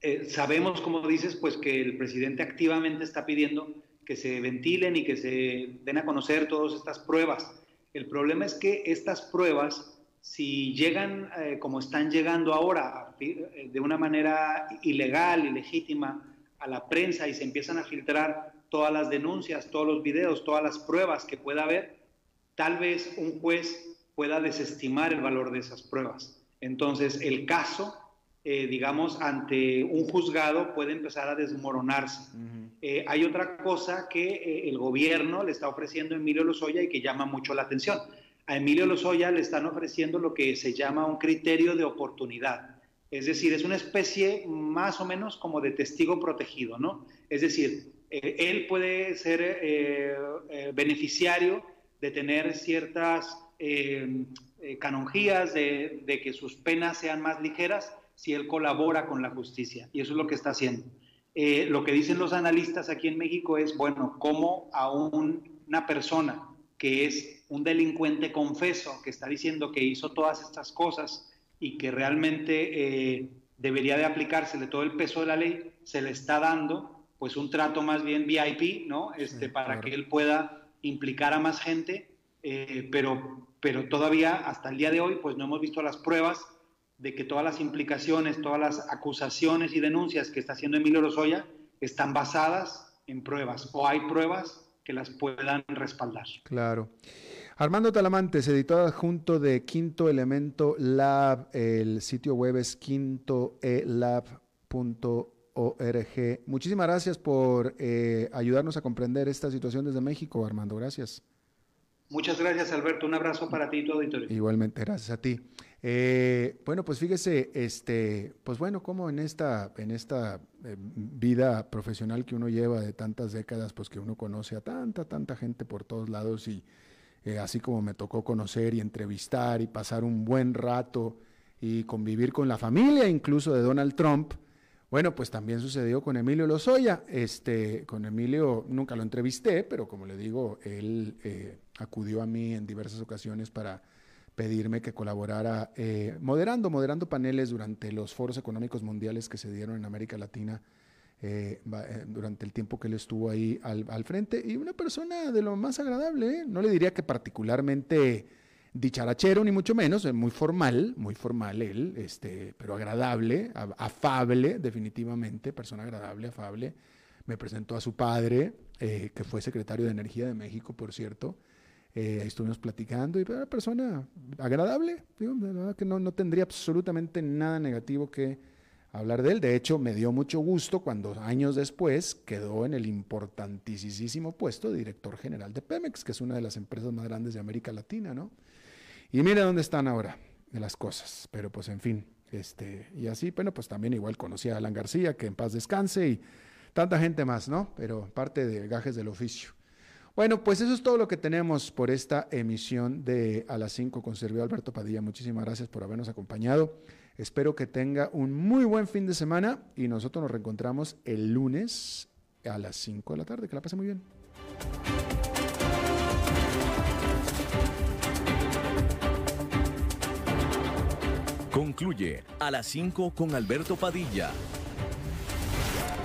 eh, sabemos, como dices, pues que el presidente activamente está pidiendo que se ventilen y que se den a conocer todas estas pruebas. El problema es que estas pruebas, si llegan como están llegando ahora, de una manera ilegal, ilegítima, a la prensa y se empiezan a filtrar todas las denuncias, todos los videos, todas las pruebas que pueda haber, tal vez un juez pueda desestimar el valor de esas pruebas. Entonces, el caso, eh, digamos, ante un juzgado puede empezar a desmoronarse. Eh, hay otra cosa que eh, el gobierno le está ofreciendo a Emilio Lozoya y que llama mucho la atención. A Emilio Lozoya le están ofreciendo lo que se llama un criterio de oportunidad. Es decir, es una especie más o menos como de testigo protegido, ¿no? Es decir, eh, él puede ser eh, eh, beneficiario de tener ciertas canonjías, de, de, que sus penas sean más ligeras si él colabora con la justicia. Y eso es lo que está haciendo. lo que dicen los analistas aquí en México es, bueno, cómo a una persona que es un delincuente confeso, que está diciendo que hizo todas estas cosas, y que realmente eh, debería de aplicársele todo el peso de la ley, se le está dando pues un trato más bien VIP, ¿no? Este, para que él pueda implicar a más gente, eh, pero, pero todavía hasta el día de hoy pues no hemos visto las pruebas de que todas las implicaciones, todas las acusaciones y denuncias que está haciendo Emilio Lozoya están basadas en pruebas o hay pruebas que las puedan respaldar. Claro. Armando Talamantes, editor adjunto de Quinto Elemento Lab, el sitio web es quintoelab.org. Muchísimas gracias por eh, ayudarnos a comprender esta situación desde México, Armando. Gracias. Muchas gracias, Alberto. Un abrazo para ti y tu auditorio. Igualmente, gracias a ti. Eh, bueno, pues fíjese, este, pues bueno, como en esta, en esta eh, vida profesional que uno lleva de tantas décadas, pues que uno conoce a tanta, tanta gente por todos lados y eh, así como me tocó conocer y entrevistar y pasar un buen rato y convivir con la familia incluso de Donald Trump, bueno, pues también sucedió con Emilio Lozoya. Este, con Emilio nunca lo entrevisté, pero como le digo, él eh, acudió a mí en diversas ocasiones para pedirme que colaborara eh, moderando, moderando paneles durante los foros económicos mundiales que se dieron en América Latina eh, durante el tiempo que él estuvo ahí al, frente. Y una persona de lo más agradable, no le diría que particularmente dicharachero, ni mucho menos, es muy formal, muy formal él, este, pero agradable, afable, definitivamente, persona agradable, afable. Me presentó a su padre, eh, que fue secretario de Energía de México, por cierto. Eh, estuvimos platicando y era una persona agradable, digo, de verdad que no, no tendría absolutamente nada negativo que hablar de él. De hecho, me dio mucho gusto cuando años después quedó en el importantísimo puesto de director general de Pemex, que es una de las empresas más grandes de América Latina, ¿no? Y mire dónde están ahora las cosas. Pero pues en fin, este, y así, bueno, pues también igual conocí a Alan García, que en paz descanse, y tanta gente más, ¿no? Pero parte de gajes del oficio. Bueno, pues eso es todo lo que tenemos por esta emisión de A las 5 con Sergio Alberto Padilla. Muchísimas gracias por habernos acompañado. Espero que tenga un muy buen fin de semana y nosotros nos reencontramos el lunes a las 5 de la tarde. Que la pase muy bien. Concluye a las 5 con Alberto Padilla.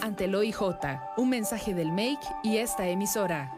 ante el OIJ. Un mensaje del MAKE y esta emisora.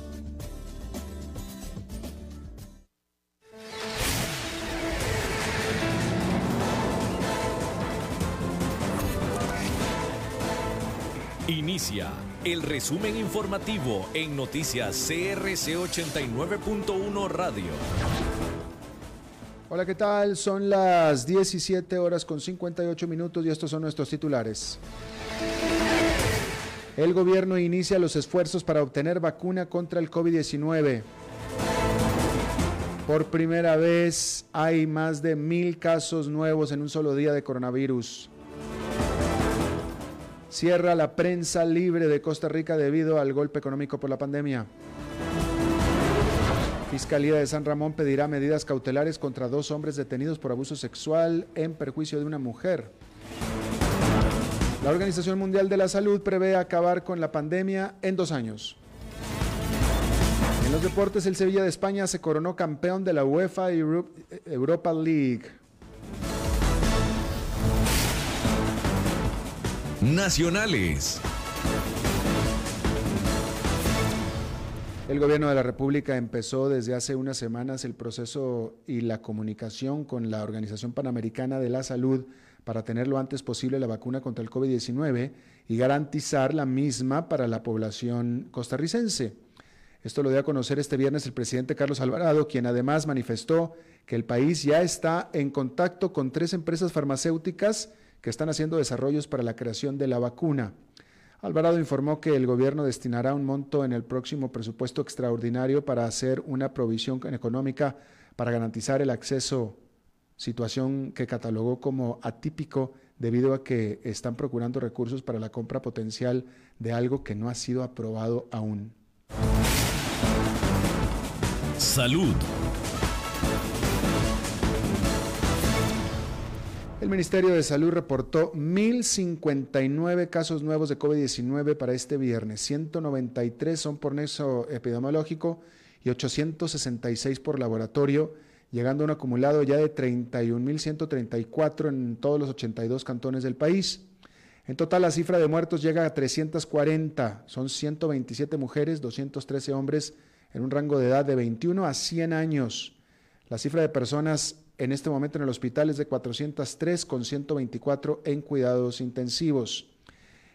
Inicia el resumen informativo en noticias CRC 89.1 Radio. Hola, ¿qué tal? Son las 17 horas con 58 minutos y estos son nuestros titulares. El gobierno inicia los esfuerzos para obtener vacuna contra el COVID-19. Por primera vez hay más de mil casos nuevos en un solo día de coronavirus. Cierra la prensa libre de Costa Rica debido al golpe económico por la pandemia. Fiscalía de San Ramón pedirá medidas cautelares contra dos hombres detenidos por abuso sexual en perjuicio de una mujer. La Organización Mundial de la Salud prevé acabar con la pandemia en dos años. En los deportes, el Sevilla de España se coronó campeón de la UEFA Europa League. Nacionales. El gobierno de la República empezó desde hace unas semanas el proceso y la comunicación con la Organización Panamericana de la Salud para tener lo antes posible la vacuna contra el COVID-19 y garantizar la misma para la población costarricense. Esto lo dio a conocer este viernes el presidente Carlos Alvarado, quien además manifestó que el país ya está en contacto con tres empresas farmacéuticas que están haciendo desarrollos para la creación de la vacuna. Alvarado informó que el gobierno destinará un monto en el próximo presupuesto extraordinario para hacer una provisión económica para garantizar el acceso situación que catalogó como atípico debido a que están procurando recursos para la compra potencial de algo que no ha sido aprobado aún. Salud. El Ministerio de Salud reportó 1.059 casos nuevos de COVID-19 para este viernes. 193 son por nexo epidemiológico y 866 por laboratorio llegando a un acumulado ya de 31.134 en todos los 82 cantones del país. En total, la cifra de muertos llega a 340, son 127 mujeres, 213 hombres en un rango de edad de 21 a 100 años. La cifra de personas en este momento en el hospital es de 403 con 124 en cuidados intensivos.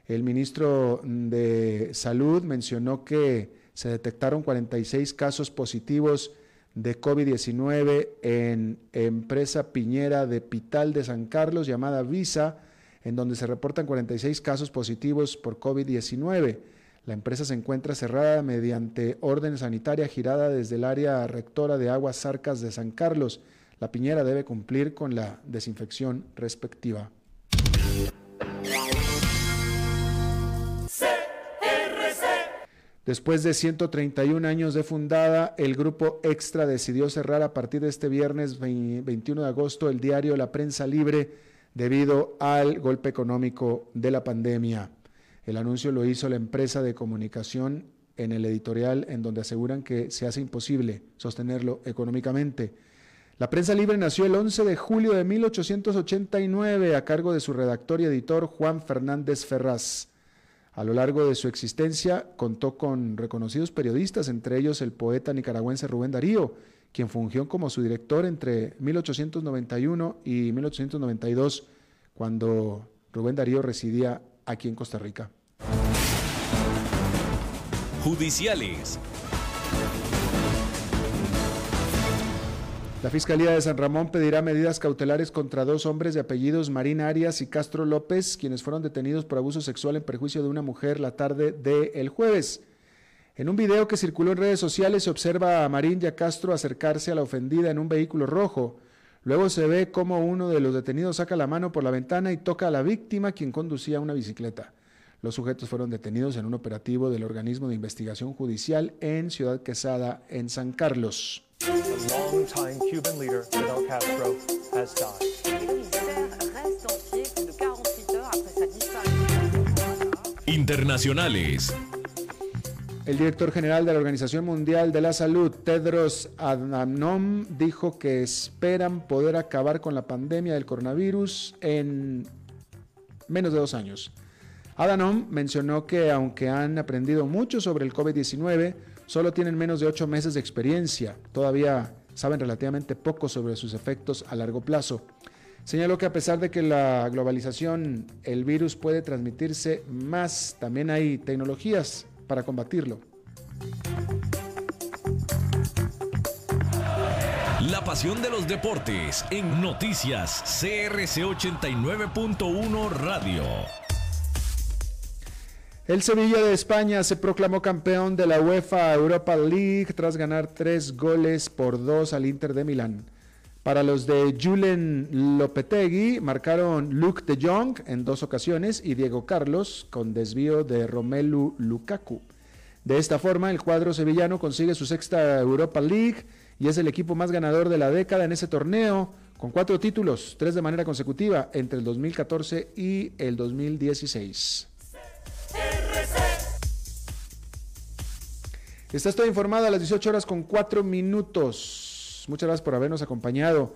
El ministro de Salud mencionó que se detectaron 46 casos positivos de COVID-19 en empresa piñera de Pital de San Carlos llamada Visa, en donde se reportan 46 casos positivos por COVID-19. La empresa se encuentra cerrada mediante orden sanitaria girada desde el área rectora de aguas Sarcas de San Carlos. La piñera debe cumplir con la desinfección respectiva. Después de 131 años de fundada, el grupo Extra decidió cerrar a partir de este viernes 21 de agosto el diario La Prensa Libre debido al golpe económico de la pandemia. El anuncio lo hizo la empresa de comunicación en el editorial en donde aseguran que se hace imposible sostenerlo económicamente. La prensa libre nació el 11 de julio de 1889 a cargo de su redactor y editor Juan Fernández Ferraz. A lo largo de su existencia contó con reconocidos periodistas, entre ellos el poeta nicaragüense Rubén Darío, quien fungió como su director entre 1891 y 1892, cuando Rubén Darío residía aquí en Costa Rica. Judiciales. La Fiscalía de San Ramón pedirá medidas cautelares contra dos hombres de apellidos Marín Arias y Castro López, quienes fueron detenidos por abuso sexual en perjuicio de una mujer la tarde del jueves. En un video que circuló en redes sociales se observa a Marín y a Castro acercarse a la ofendida en un vehículo rojo. Luego se ve cómo uno de los detenidos saca la mano por la ventana y toca a la víctima, quien conducía una bicicleta. Los sujetos fueron detenidos en un operativo del organismo de investigación judicial en Ciudad Quesada, en San Carlos. Internacionales. El director general de la Organización Mundial de la Salud, Tedros Adhanom, dijo que esperan poder acabar con la pandemia del coronavirus en menos de dos años. Adhanom mencionó que aunque han aprendido mucho sobre el COVID-19, solo tienen menos de ocho meses de experiencia. Todavía saben relativamente poco sobre sus efectos a largo plazo. Señaló que a pesar de que la globalización, el virus puede transmitirse más, también hay tecnologías para combatirlo. La pasión de los deportes en noticias CRC 89.1 Radio. El Sevilla de España se proclamó campeón de la UEFA Europa League tras ganar tres goles por dos al Inter de Milán. Para los de Julen Lopetegui marcaron Luke de Jong en dos ocasiones y Diego Carlos con desvío de Romelu Lukaku. De esta forma, el cuadro sevillano consigue su sexta Europa League y es el equipo más ganador de la década en ese torneo, con cuatro títulos, tres de manera consecutiva, entre el 2014 y el 2016. Está todo informado a las 18 horas con 4 minutos. Muchas gracias por habernos acompañado.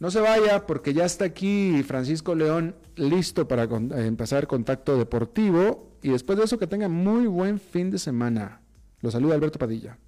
No se vaya porque ya está aquí Francisco León listo para eh, empezar contacto deportivo y después de eso que tenga muy buen fin de semana. Lo saluda Alberto Padilla.